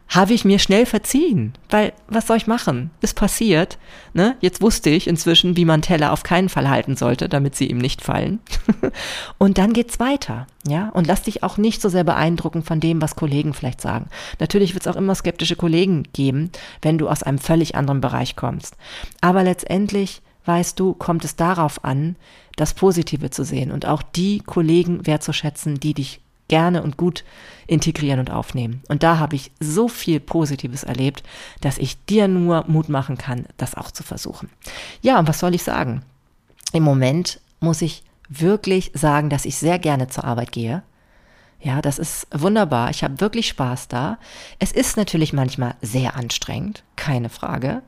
habe ich mir schnell verziehen, weil was soll ich machen? Ist passiert. Ne? Jetzt wusste ich inzwischen, wie man Teller auf keinen Fall halten sollte, damit sie ihm nicht fallen. und dann geht's weiter, ja. Und lass dich auch nicht so sehr beeindrucken von dem, was Kollegen vielleicht sagen. Natürlich wird es auch immer skeptische Kollegen geben, wenn du aus einem völlig anderen Bereich kommst. Aber letztendlich weißt du, kommt es darauf an, das Positive zu sehen und auch die Kollegen wertzuschätzen, die dich gerne und gut integrieren und aufnehmen. Und da habe ich so viel Positives erlebt, dass ich dir nur Mut machen kann, das auch zu versuchen. Ja, und was soll ich sagen? Im Moment muss ich wirklich sagen, dass ich sehr gerne zur Arbeit gehe. Ja, das ist wunderbar. Ich habe wirklich Spaß da. Es ist natürlich manchmal sehr anstrengend, keine Frage.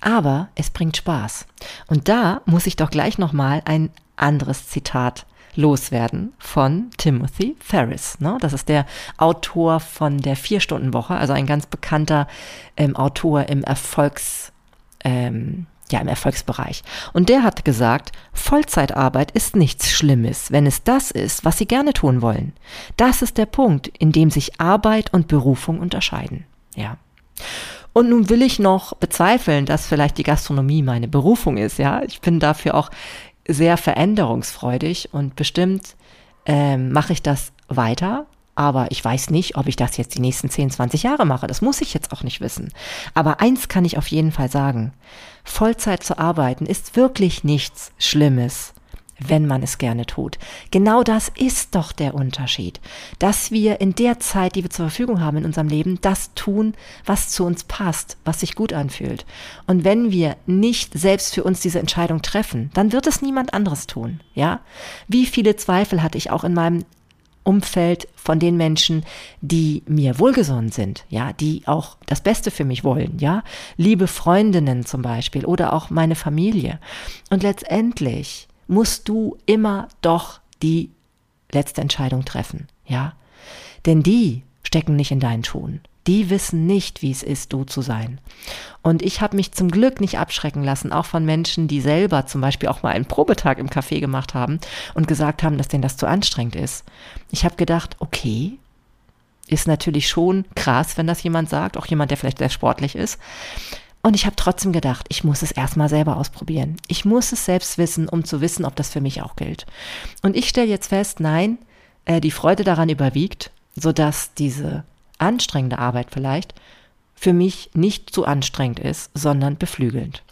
Aber es bringt Spaß. Und da muss ich doch gleich nochmal ein anderes Zitat loswerden von Timothy Ferris. Ne? Das ist der Autor von der Vier-Stunden-Woche, also ein ganz bekannter ähm, Autor im Erfolgs, ähm, ja, im Erfolgsbereich. Und der hat gesagt, Vollzeitarbeit ist nichts Schlimmes, wenn es das ist, was Sie gerne tun wollen. Das ist der Punkt, in dem sich Arbeit und Berufung unterscheiden. Ja. Und nun will ich noch bezweifeln, dass vielleicht die Gastronomie meine Berufung ist. Ja, ich bin dafür auch sehr veränderungsfreudig und bestimmt ähm, mache ich das weiter. Aber ich weiß nicht, ob ich das jetzt die nächsten 10, 20 Jahre mache. Das muss ich jetzt auch nicht wissen. Aber eins kann ich auf jeden Fall sagen. Vollzeit zu arbeiten ist wirklich nichts Schlimmes wenn man es gerne tut. Genau das ist doch der Unterschied, dass wir in der Zeit, die wir zur Verfügung haben in unserem Leben, das tun, was zu uns passt, was sich gut anfühlt. Und wenn wir nicht selbst für uns diese Entscheidung treffen, dann wird es niemand anderes tun, ja? Wie viele Zweifel hatte ich auch in meinem Umfeld von den Menschen, die mir wohlgesonnen sind, ja, die auch das Beste für mich wollen, ja, liebe Freundinnen zum Beispiel oder auch meine Familie. Und letztendlich musst du immer doch die letzte Entscheidung treffen, ja? Denn die stecken nicht in deinen Schuhen. Die wissen nicht, wie es ist, du zu sein. Und ich habe mich zum Glück nicht abschrecken lassen, auch von Menschen, die selber zum Beispiel auch mal einen Probetag im Café gemacht haben und gesagt haben, dass denen das zu anstrengend ist. Ich habe gedacht, okay, ist natürlich schon krass, wenn das jemand sagt, auch jemand, der vielleicht sehr sportlich ist. Und ich habe trotzdem gedacht, ich muss es erstmal selber ausprobieren. Ich muss es selbst wissen, um zu wissen, ob das für mich auch gilt. Und ich stelle jetzt fest, nein, äh, die Freude daran überwiegt, sodass diese anstrengende Arbeit vielleicht für mich nicht zu anstrengend ist, sondern beflügelnd.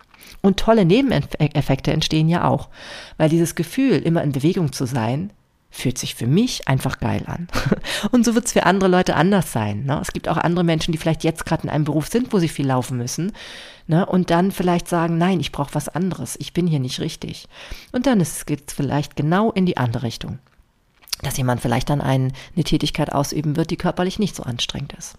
Und tolle Nebeneffekte entstehen ja auch, weil dieses Gefühl, immer in Bewegung zu sein, fühlt sich für mich einfach geil an. Und so wird es für andere Leute anders sein. Ne? Es gibt auch andere Menschen, die vielleicht jetzt gerade in einem Beruf sind, wo sie viel laufen müssen. Ne? Und dann vielleicht sagen, nein, ich brauche was anderes. Ich bin hier nicht richtig. Und dann geht es vielleicht genau in die andere Richtung dass jemand vielleicht dann ein, eine Tätigkeit ausüben wird, die körperlich nicht so anstrengend ist.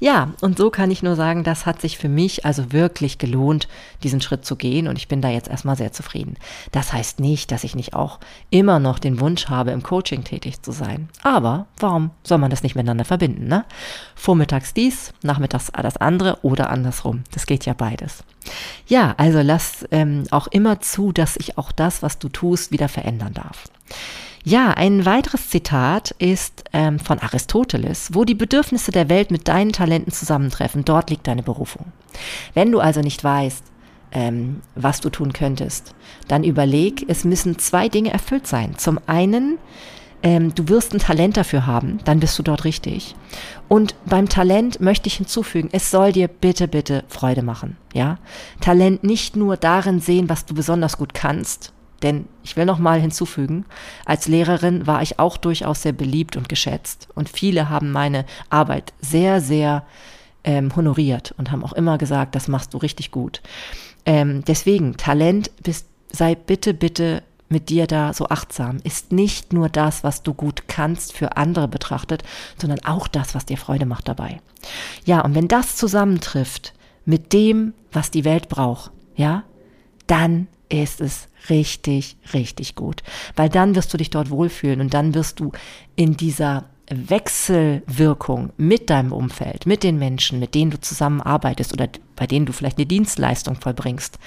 Ja, und so kann ich nur sagen, das hat sich für mich also wirklich gelohnt, diesen Schritt zu gehen und ich bin da jetzt erstmal sehr zufrieden. Das heißt nicht, dass ich nicht auch immer noch den Wunsch habe, im Coaching tätig zu sein. Aber warum soll man das nicht miteinander verbinden, ne? Vormittags dies, nachmittags das andere oder andersrum. Das geht ja beides. Ja, also lass ähm, auch immer zu, dass ich auch das, was du tust, wieder verändern darf. Ja, ein weiteres Zitat ist ähm, von Aristoteles, wo die Bedürfnisse der Welt mit deinen Talenten zusammentreffen, dort liegt deine Berufung. Wenn du also nicht weißt, ähm, was du tun könntest, dann überleg, es müssen zwei Dinge erfüllt sein. Zum einen, ähm, du wirst ein Talent dafür haben, dann bist du dort richtig. Und beim Talent möchte ich hinzufügen, es soll dir bitte, bitte Freude machen. Ja, Talent nicht nur darin sehen, was du besonders gut kannst, denn ich will noch mal hinzufügen, als Lehrerin war ich auch durchaus sehr beliebt und geschätzt. Und viele haben meine Arbeit sehr, sehr ähm, honoriert und haben auch immer gesagt, das machst du richtig gut. Ähm, deswegen, Talent, bist, sei bitte, bitte mit dir da so achtsam. Ist nicht nur das, was du gut kannst, für andere betrachtet, sondern auch das, was dir Freude macht dabei. Ja, und wenn das zusammentrifft mit dem, was die Welt braucht, ja, dann ist es richtig, richtig gut. Weil dann wirst du dich dort wohlfühlen und dann wirst du in dieser Wechselwirkung mit deinem Umfeld, mit den Menschen, mit denen du zusammenarbeitest oder bei denen du vielleicht eine Dienstleistung vollbringst.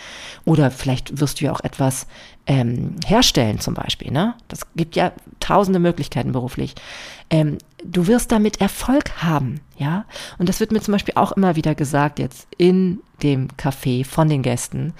Oder vielleicht wirst du ja auch etwas ähm, herstellen zum Beispiel. Ne? Das gibt ja tausende Möglichkeiten beruflich. Ähm, du wirst damit Erfolg haben, ja. Und das wird mir zum Beispiel auch immer wieder gesagt jetzt in dem Café von den Gästen,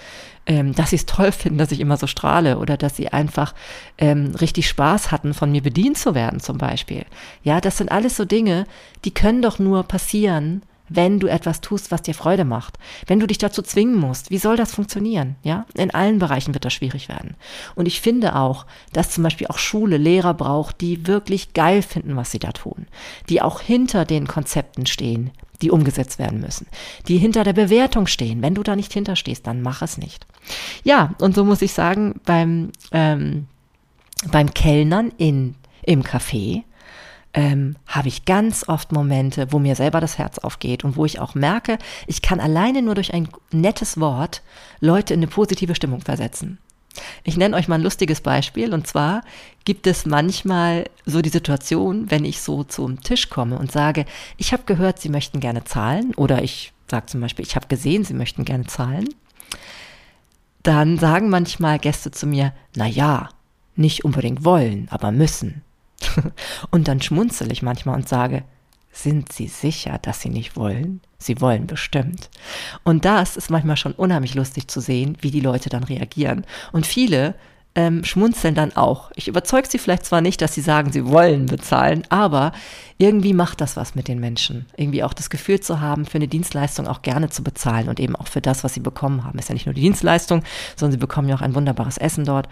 ähm, dass sie es toll finden, dass ich immer so strahle oder dass sie einfach ähm, richtig Spaß hatten, von mir bedient zu werden zum Beispiel. Ja, das sind alles so Dinge, die können doch nur passieren, wenn du etwas tust, was dir Freude macht. Wenn du dich dazu zwingen musst, wie soll das funktionieren? Ja, in allen Bereichen wird das schwierig werden. Und ich finde auch, dass zum Beispiel auch Schule Lehrer braucht, die wirklich geil finden, was sie da tun, die auch hinter den Konzepten stehen, die umgesetzt werden müssen, die hinter der Bewertung stehen. Wenn du da nicht hinterstehst, dann mach es nicht. Ja, und so muss ich sagen, beim ähm, beim Kellnern in im Café ähm, habe ich ganz oft Momente, wo mir selber das Herz aufgeht und wo ich auch merke, ich kann alleine nur durch ein nettes Wort Leute in eine positive Stimmung versetzen. Ich nenne euch mal ein lustiges Beispiel und zwar gibt es manchmal so die Situation, wenn ich so zum Tisch komme und sage, ich habe gehört, Sie möchten gerne zahlen oder ich sage zum Beispiel, ich habe gesehen, Sie möchten gerne zahlen dann sagen manchmal Gäste zu mir, na ja, nicht unbedingt wollen, aber müssen. und dann schmunzel ich manchmal und sage, sind Sie sicher, dass Sie nicht wollen? Sie wollen bestimmt. Und das ist manchmal schon unheimlich lustig zu sehen, wie die Leute dann reagieren. Und viele ähm, schmunzeln dann auch. Ich überzeuge sie vielleicht zwar nicht, dass sie sagen, sie wollen bezahlen, aber irgendwie macht das was mit den Menschen. Irgendwie auch das Gefühl zu haben, für eine Dienstleistung auch gerne zu bezahlen und eben auch für das, was sie bekommen haben. Ist ja nicht nur die Dienstleistung, sondern sie bekommen ja auch ein wunderbares Essen dort.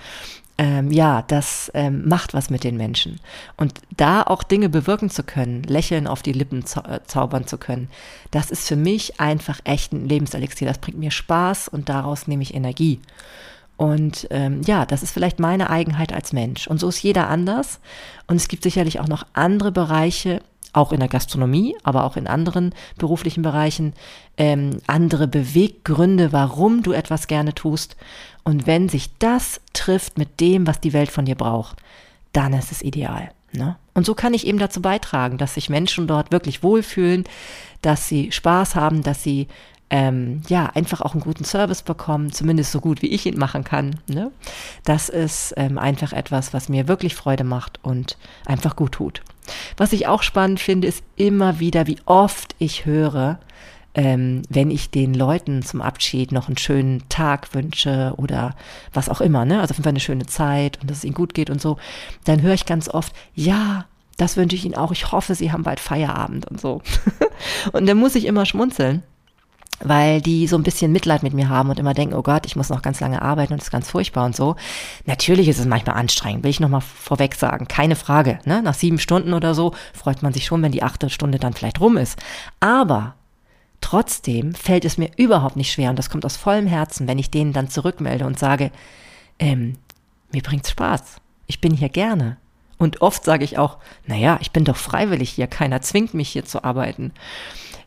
Ähm, ja, das ähm, macht was mit den Menschen. Und da auch Dinge bewirken zu können, Lächeln auf die Lippen zau äh, zaubern zu können, das ist für mich einfach echt ein Lebenselixier. Das bringt mir Spaß und daraus nehme ich Energie. Und ähm, ja, das ist vielleicht meine Eigenheit als Mensch. Und so ist jeder anders. Und es gibt sicherlich auch noch andere Bereiche, auch in der Gastronomie, aber auch in anderen beruflichen Bereichen, ähm, andere Beweggründe, warum du etwas gerne tust. Und wenn sich das trifft mit dem, was die Welt von dir braucht, dann ist es ideal. Ne? Und so kann ich eben dazu beitragen, dass sich Menschen dort wirklich wohlfühlen, dass sie Spaß haben, dass sie ähm, ja, einfach auch einen guten Service bekommen, zumindest so gut, wie ich ihn machen kann. Ne? Das ist ähm, einfach etwas, was mir wirklich Freude macht und einfach gut tut. Was ich auch spannend finde, ist immer wieder, wie oft ich höre, ähm, wenn ich den Leuten zum Abschied noch einen schönen Tag wünsche oder was auch immer, ne? Also auf jeden Fall eine schöne Zeit und dass es ihnen gut geht und so, dann höre ich ganz oft, ja, das wünsche ich ihnen auch. Ich hoffe, sie haben bald Feierabend und so. und dann muss ich immer schmunzeln, weil die so ein bisschen Mitleid mit mir haben und immer denken, oh Gott, ich muss noch ganz lange arbeiten und ist ganz furchtbar und so. Natürlich ist es manchmal anstrengend, will ich nochmal vorweg sagen, keine Frage. Ne? Nach sieben Stunden oder so freut man sich schon, wenn die achte Stunde dann vielleicht rum ist. Aber trotzdem fällt es mir überhaupt nicht schwer und das kommt aus vollem Herzen, wenn ich denen dann zurückmelde und sage, ähm, mir bringt's Spaß. Ich bin hier gerne. Und oft sage ich auch, naja, ich bin doch freiwillig hier, keiner zwingt mich hier zu arbeiten.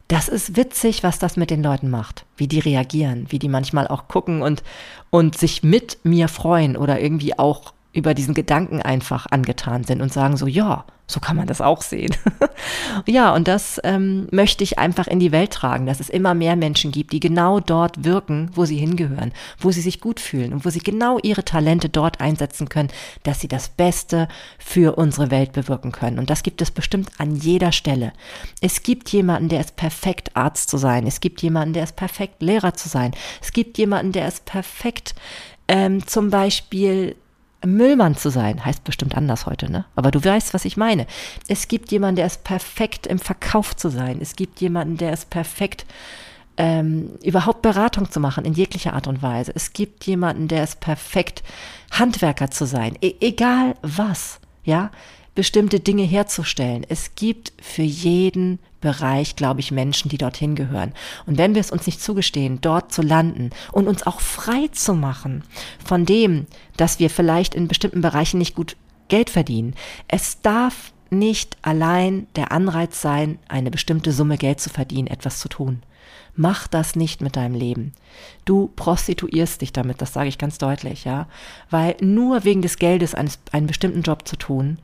Das ist witzig, was das mit den Leuten macht, wie die reagieren, wie die manchmal auch gucken und, und sich mit mir freuen oder irgendwie auch über diesen Gedanken einfach angetan sind und sagen so, ja, so kann man das auch sehen. ja, und das ähm, möchte ich einfach in die Welt tragen, dass es immer mehr Menschen gibt, die genau dort wirken, wo sie hingehören, wo sie sich gut fühlen und wo sie genau ihre Talente dort einsetzen können, dass sie das Beste für unsere Welt bewirken können. Und das gibt es bestimmt an jeder Stelle. Es gibt jemanden, der ist perfekt, Arzt zu sein. Es gibt jemanden, der ist perfekt, Lehrer zu sein. Es gibt jemanden, der ist perfekt, ähm, zum Beispiel Müllmann zu sein, heißt bestimmt anders heute, ne? Aber du weißt, was ich meine. Es gibt jemanden, der ist perfekt im Verkauf zu sein. Es gibt jemanden, der ist perfekt ähm, überhaupt Beratung zu machen in jeglicher Art und Weise. Es gibt jemanden, der ist perfekt Handwerker zu sein. E egal was, ja? bestimmte Dinge herzustellen. Es gibt für jeden Bereich, glaube ich, Menschen, die dorthin gehören. Und wenn wir es uns nicht zugestehen, dort zu landen und uns auch frei zu machen von dem, dass wir vielleicht in bestimmten Bereichen nicht gut Geld verdienen, es darf nicht allein der Anreiz sein, eine bestimmte Summe Geld zu verdienen, etwas zu tun. Mach das nicht mit deinem Leben. Du prostituierst dich damit, das sage ich ganz deutlich, ja. Weil nur wegen des Geldes eines, einen bestimmten Job zu tun,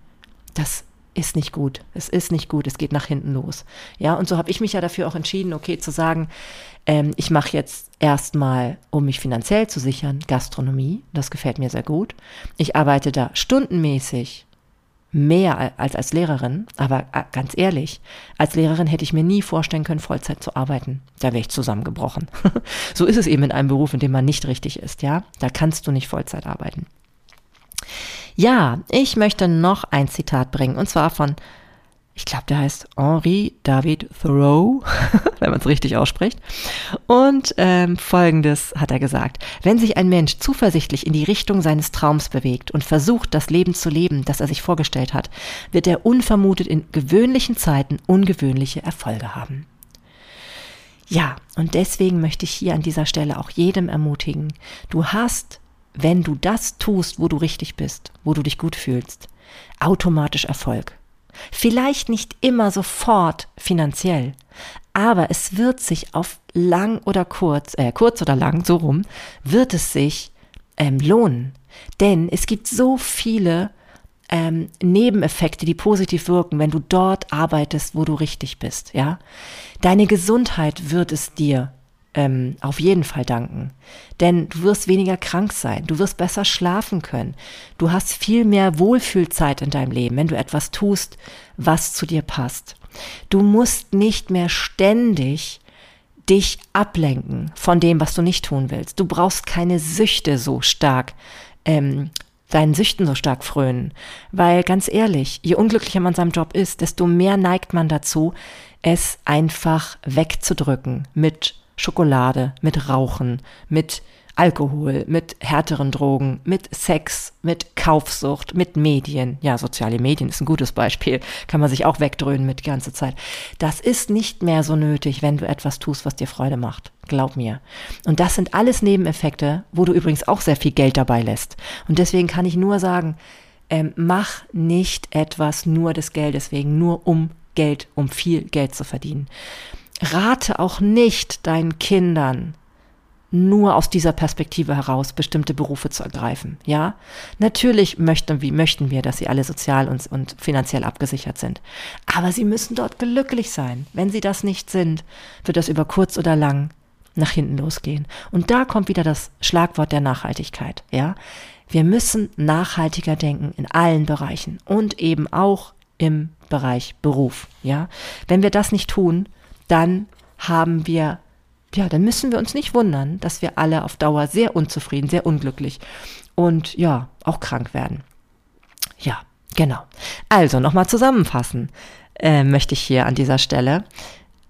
das ist nicht gut. Es ist nicht gut. Es geht nach hinten los. Ja, und so habe ich mich ja dafür auch entschieden, okay, zu sagen, ähm, ich mache jetzt erstmal, um mich finanziell zu sichern, Gastronomie. Das gefällt mir sehr gut. Ich arbeite da stundenmäßig mehr als als Lehrerin, aber äh, ganz ehrlich, als Lehrerin hätte ich mir nie vorstellen können, Vollzeit zu arbeiten. Da wäre ich zusammengebrochen. so ist es eben in einem Beruf, in dem man nicht richtig ist, ja. Da kannst du nicht Vollzeit arbeiten. Ja, ich möchte noch ein Zitat bringen, und zwar von, ich glaube, der heißt Henri David Thoreau, wenn man es richtig ausspricht. Und ähm, folgendes hat er gesagt. Wenn sich ein Mensch zuversichtlich in die Richtung seines Traums bewegt und versucht, das Leben zu leben, das er sich vorgestellt hat, wird er unvermutet in gewöhnlichen Zeiten ungewöhnliche Erfolge haben. Ja, und deswegen möchte ich hier an dieser Stelle auch jedem ermutigen, du hast wenn du das tust, wo du richtig bist, wo du dich gut fühlst, automatisch Erfolg. Vielleicht nicht immer sofort finanziell, aber es wird sich auf lang oder kurz, äh, kurz oder lang, so rum, wird es sich ähm, lohnen. Denn es gibt so viele ähm, Nebeneffekte, die positiv wirken, wenn du dort arbeitest, wo du richtig bist, ja. Deine Gesundheit wird es dir ähm, auf jeden Fall danken. Denn du wirst weniger krank sein, du wirst besser schlafen können, du hast viel mehr Wohlfühlzeit in deinem Leben, wenn du etwas tust, was zu dir passt. Du musst nicht mehr ständig dich ablenken von dem, was du nicht tun willst. Du brauchst keine Süchte so stark ähm, deinen Süchten so stark frönen. Weil ganz ehrlich, je unglücklicher man seinem Job ist, desto mehr neigt man dazu, es einfach wegzudrücken mit Schokolade, mit Rauchen, mit Alkohol, mit härteren Drogen, mit Sex, mit Kaufsucht, mit Medien. Ja, soziale Medien ist ein gutes Beispiel. Kann man sich auch wegdröhnen mit die ganze Zeit. Das ist nicht mehr so nötig, wenn du etwas tust, was dir Freude macht. Glaub mir. Und das sind alles Nebeneffekte, wo du übrigens auch sehr viel Geld dabei lässt. Und deswegen kann ich nur sagen, ähm, mach nicht etwas nur des Geldes wegen, nur um Geld, um viel Geld zu verdienen. Rate auch nicht deinen Kindern, nur aus dieser Perspektive heraus bestimmte Berufe zu ergreifen. Ja, natürlich möchten wir, möchten wir, dass sie alle sozial und, und finanziell abgesichert sind. Aber sie müssen dort glücklich sein. Wenn sie das nicht sind, wird das über kurz oder lang nach hinten losgehen. Und da kommt wieder das Schlagwort der Nachhaltigkeit. Ja, wir müssen nachhaltiger denken in allen Bereichen und eben auch im Bereich Beruf. Ja, wenn wir das nicht tun, dann haben wir ja, dann müssen wir uns nicht wundern, dass wir alle auf Dauer sehr unzufrieden, sehr unglücklich und ja, auch krank werden. Ja, genau. Also nochmal zusammenfassen äh, möchte ich hier an dieser Stelle,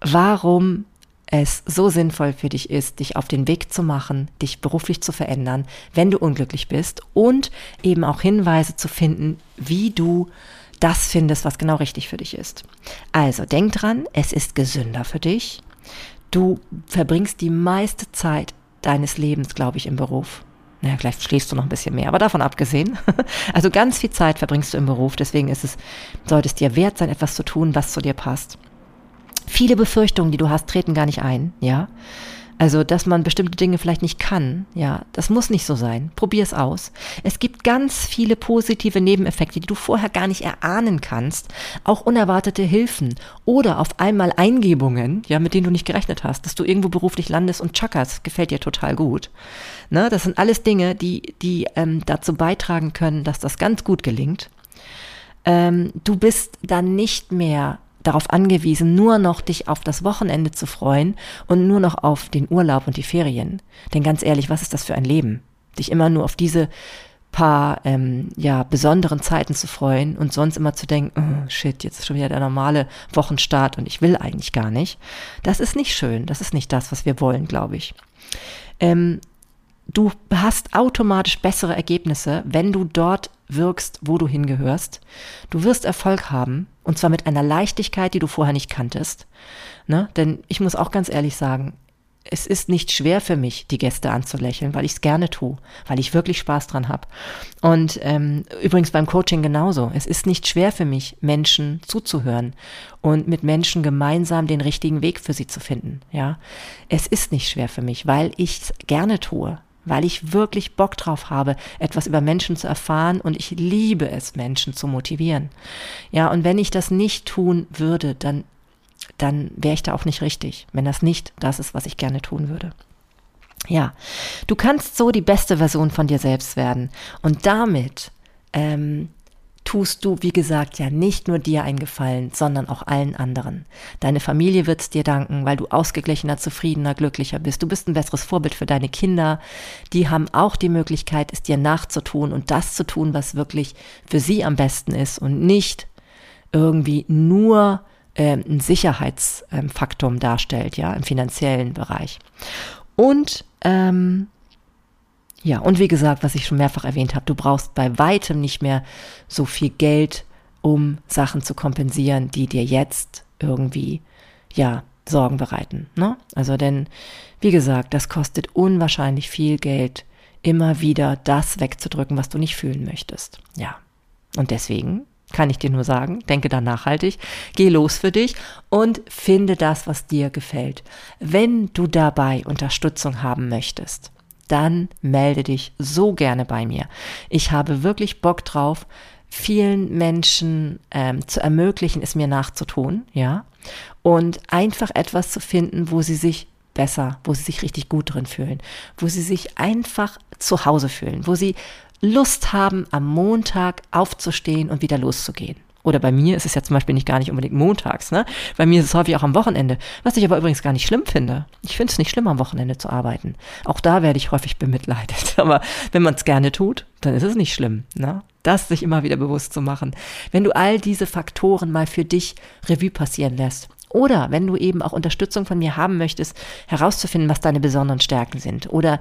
warum es so sinnvoll für dich ist, dich auf den Weg zu machen, dich beruflich zu verändern, wenn du unglücklich bist und eben auch Hinweise zu finden, wie du das findest, was genau richtig für dich ist. Also denk dran, es ist gesünder für dich, Du verbringst die meiste Zeit deines Lebens, glaube ich, im Beruf. Naja, vielleicht schließt du noch ein bisschen mehr, aber davon abgesehen. Also ganz viel Zeit verbringst du im Beruf, deswegen ist es, sollte es dir wert sein, etwas zu tun, was zu dir passt. Viele Befürchtungen, die du hast, treten gar nicht ein, ja. Also, dass man bestimmte Dinge vielleicht nicht kann, ja, das muss nicht so sein. Probier es aus. Es gibt ganz viele positive Nebeneffekte, die du vorher gar nicht erahnen kannst. Auch unerwartete Hilfen oder auf einmal Eingebungen, ja, mit denen du nicht gerechnet hast, dass du irgendwo beruflich landest und chackers, gefällt dir total gut. Ne, das sind alles Dinge, die, die ähm, dazu beitragen können, dass das ganz gut gelingt. Ähm, du bist dann nicht mehr darauf angewiesen, nur noch dich auf das Wochenende zu freuen und nur noch auf den Urlaub und die Ferien. Denn ganz ehrlich, was ist das für ein Leben? Dich immer nur auf diese paar ähm, ja besonderen Zeiten zu freuen und sonst immer zu denken, oh, shit, jetzt ist schon wieder der normale Wochenstart und ich will eigentlich gar nicht. Das ist nicht schön. Das ist nicht das, was wir wollen, glaube ich. Ähm, du hast automatisch bessere Ergebnisse, wenn du dort wirkst, wo du hingehörst. Du wirst Erfolg haben und zwar mit einer Leichtigkeit, die du vorher nicht kanntest. Ne? Denn ich muss auch ganz ehrlich sagen, es ist nicht schwer für mich, die Gäste anzulächeln, weil ich es gerne tue, weil ich wirklich Spaß dran habe. Und ähm, übrigens beim Coaching genauso. Es ist nicht schwer für mich, Menschen zuzuhören und mit Menschen gemeinsam den richtigen Weg für sie zu finden. Ja, es ist nicht schwer für mich, weil ich es gerne tue, weil ich wirklich Bock drauf habe, etwas über Menschen zu erfahren und ich liebe es, Menschen zu motivieren. Ja, und wenn ich das nicht tun würde, dann, dann wäre ich da auch nicht richtig, wenn das nicht das ist, was ich gerne tun würde. Ja, du kannst so die beste Version von dir selbst werden und damit ähm, tust du, wie gesagt, ja nicht nur dir einen Gefallen, sondern auch allen anderen. Deine Familie wird es dir danken, weil du ausgeglichener, zufriedener, glücklicher bist. Du bist ein besseres Vorbild für deine Kinder. Die haben auch die Möglichkeit, es dir nachzutun und das zu tun, was wirklich für sie am besten ist und nicht irgendwie nur äh, ein Sicherheitsfaktum darstellt, ja, im finanziellen Bereich. Und ähm, ja, und wie gesagt, was ich schon mehrfach erwähnt habe, du brauchst bei weitem nicht mehr so viel Geld, um Sachen zu kompensieren, die dir jetzt irgendwie, ja, Sorgen bereiten. Ne? Also denn, wie gesagt, das kostet unwahrscheinlich viel Geld, immer wieder das wegzudrücken, was du nicht fühlen möchtest. Ja. Und deswegen kann ich dir nur sagen, denke da nachhaltig, geh los für dich und finde das, was dir gefällt. Wenn du dabei Unterstützung haben möchtest, dann melde dich so gerne bei mir. Ich habe wirklich Bock drauf, vielen Menschen ähm, zu ermöglichen, es mir nachzutun, ja, und einfach etwas zu finden, wo sie sich besser, wo sie sich richtig gut drin fühlen, wo sie sich einfach zu Hause fühlen, wo sie Lust haben, am Montag aufzustehen und wieder loszugehen. Oder bei mir ist es ja zum Beispiel nicht gar nicht unbedingt montags, ne? Bei mir ist es häufig auch am Wochenende, was ich aber übrigens gar nicht schlimm finde. Ich finde es nicht schlimm, am Wochenende zu arbeiten. Auch da werde ich häufig bemitleidet. Aber wenn man es gerne tut, dann ist es nicht schlimm, ne? Das sich immer wieder bewusst zu machen. Wenn du all diese Faktoren mal für dich Revue passieren lässt. Oder wenn du eben auch Unterstützung von mir haben möchtest, herauszufinden, was deine besonderen Stärken sind. Oder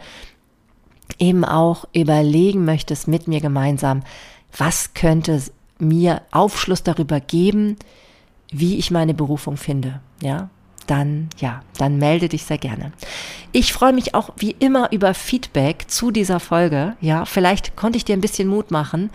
eben auch überlegen möchtest mit mir gemeinsam, was könnte mir Aufschluss darüber geben, wie ich meine Berufung finde. Ja, dann ja, dann melde dich sehr gerne. Ich freue mich auch wie immer über Feedback zu dieser Folge. Ja, vielleicht konnte ich dir ein bisschen Mut machen,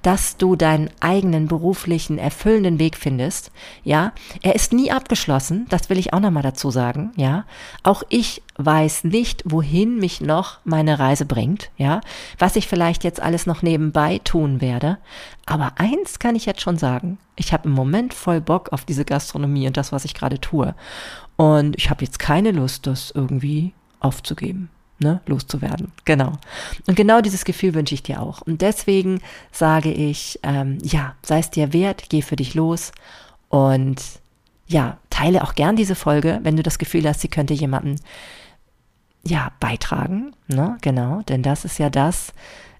dass du deinen eigenen beruflichen erfüllenden Weg findest. Ja, er ist nie abgeschlossen, das will ich auch nochmal dazu sagen. Ja, auch ich weiß nicht, wohin mich noch meine Reise bringt. Ja, was ich vielleicht jetzt alles noch nebenbei tun werde. Aber eins kann ich jetzt schon sagen. Ich habe im Moment voll Bock auf diese Gastronomie und das, was ich gerade tue. Und ich habe jetzt keine Lust, das irgendwie aufzugeben ne, loszuwerden. Genau. Und genau dieses Gefühl wünsche ich dir auch. Und deswegen sage ich, ähm, ja, sei es dir wert, geh für dich los und ja, teile auch gern diese Folge, wenn du das Gefühl hast, sie könnte jemanden ja beitragen. Ne? Genau, denn das ist ja das,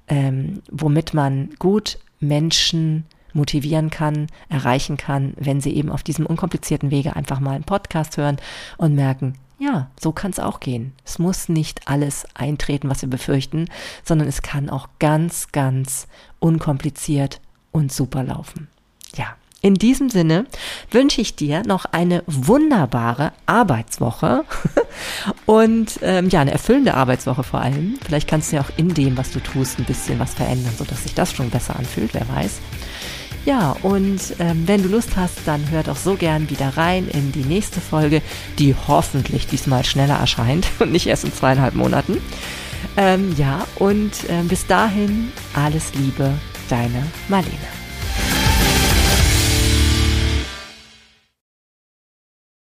ähm, womit man gut Menschen motivieren kann, erreichen kann, wenn sie eben auf diesem unkomplizierten Wege einfach mal einen Podcast hören und merken, ja, so kann es auch gehen. Es muss nicht alles eintreten, was wir befürchten, sondern es kann auch ganz, ganz unkompliziert und super laufen. Ja, in diesem Sinne wünsche ich dir noch eine wunderbare Arbeitswoche und ähm, ja, eine erfüllende Arbeitswoche vor allem. Vielleicht kannst du ja auch in dem, was du tust, ein bisschen was verändern, sodass sich das schon besser anfühlt, wer weiß. Ja, und ähm, wenn du Lust hast, dann hör doch so gern wieder rein in die nächste Folge, die hoffentlich diesmal schneller erscheint und nicht erst in zweieinhalb Monaten. Ähm, ja, und äh, bis dahin alles Liebe, deine Marlene.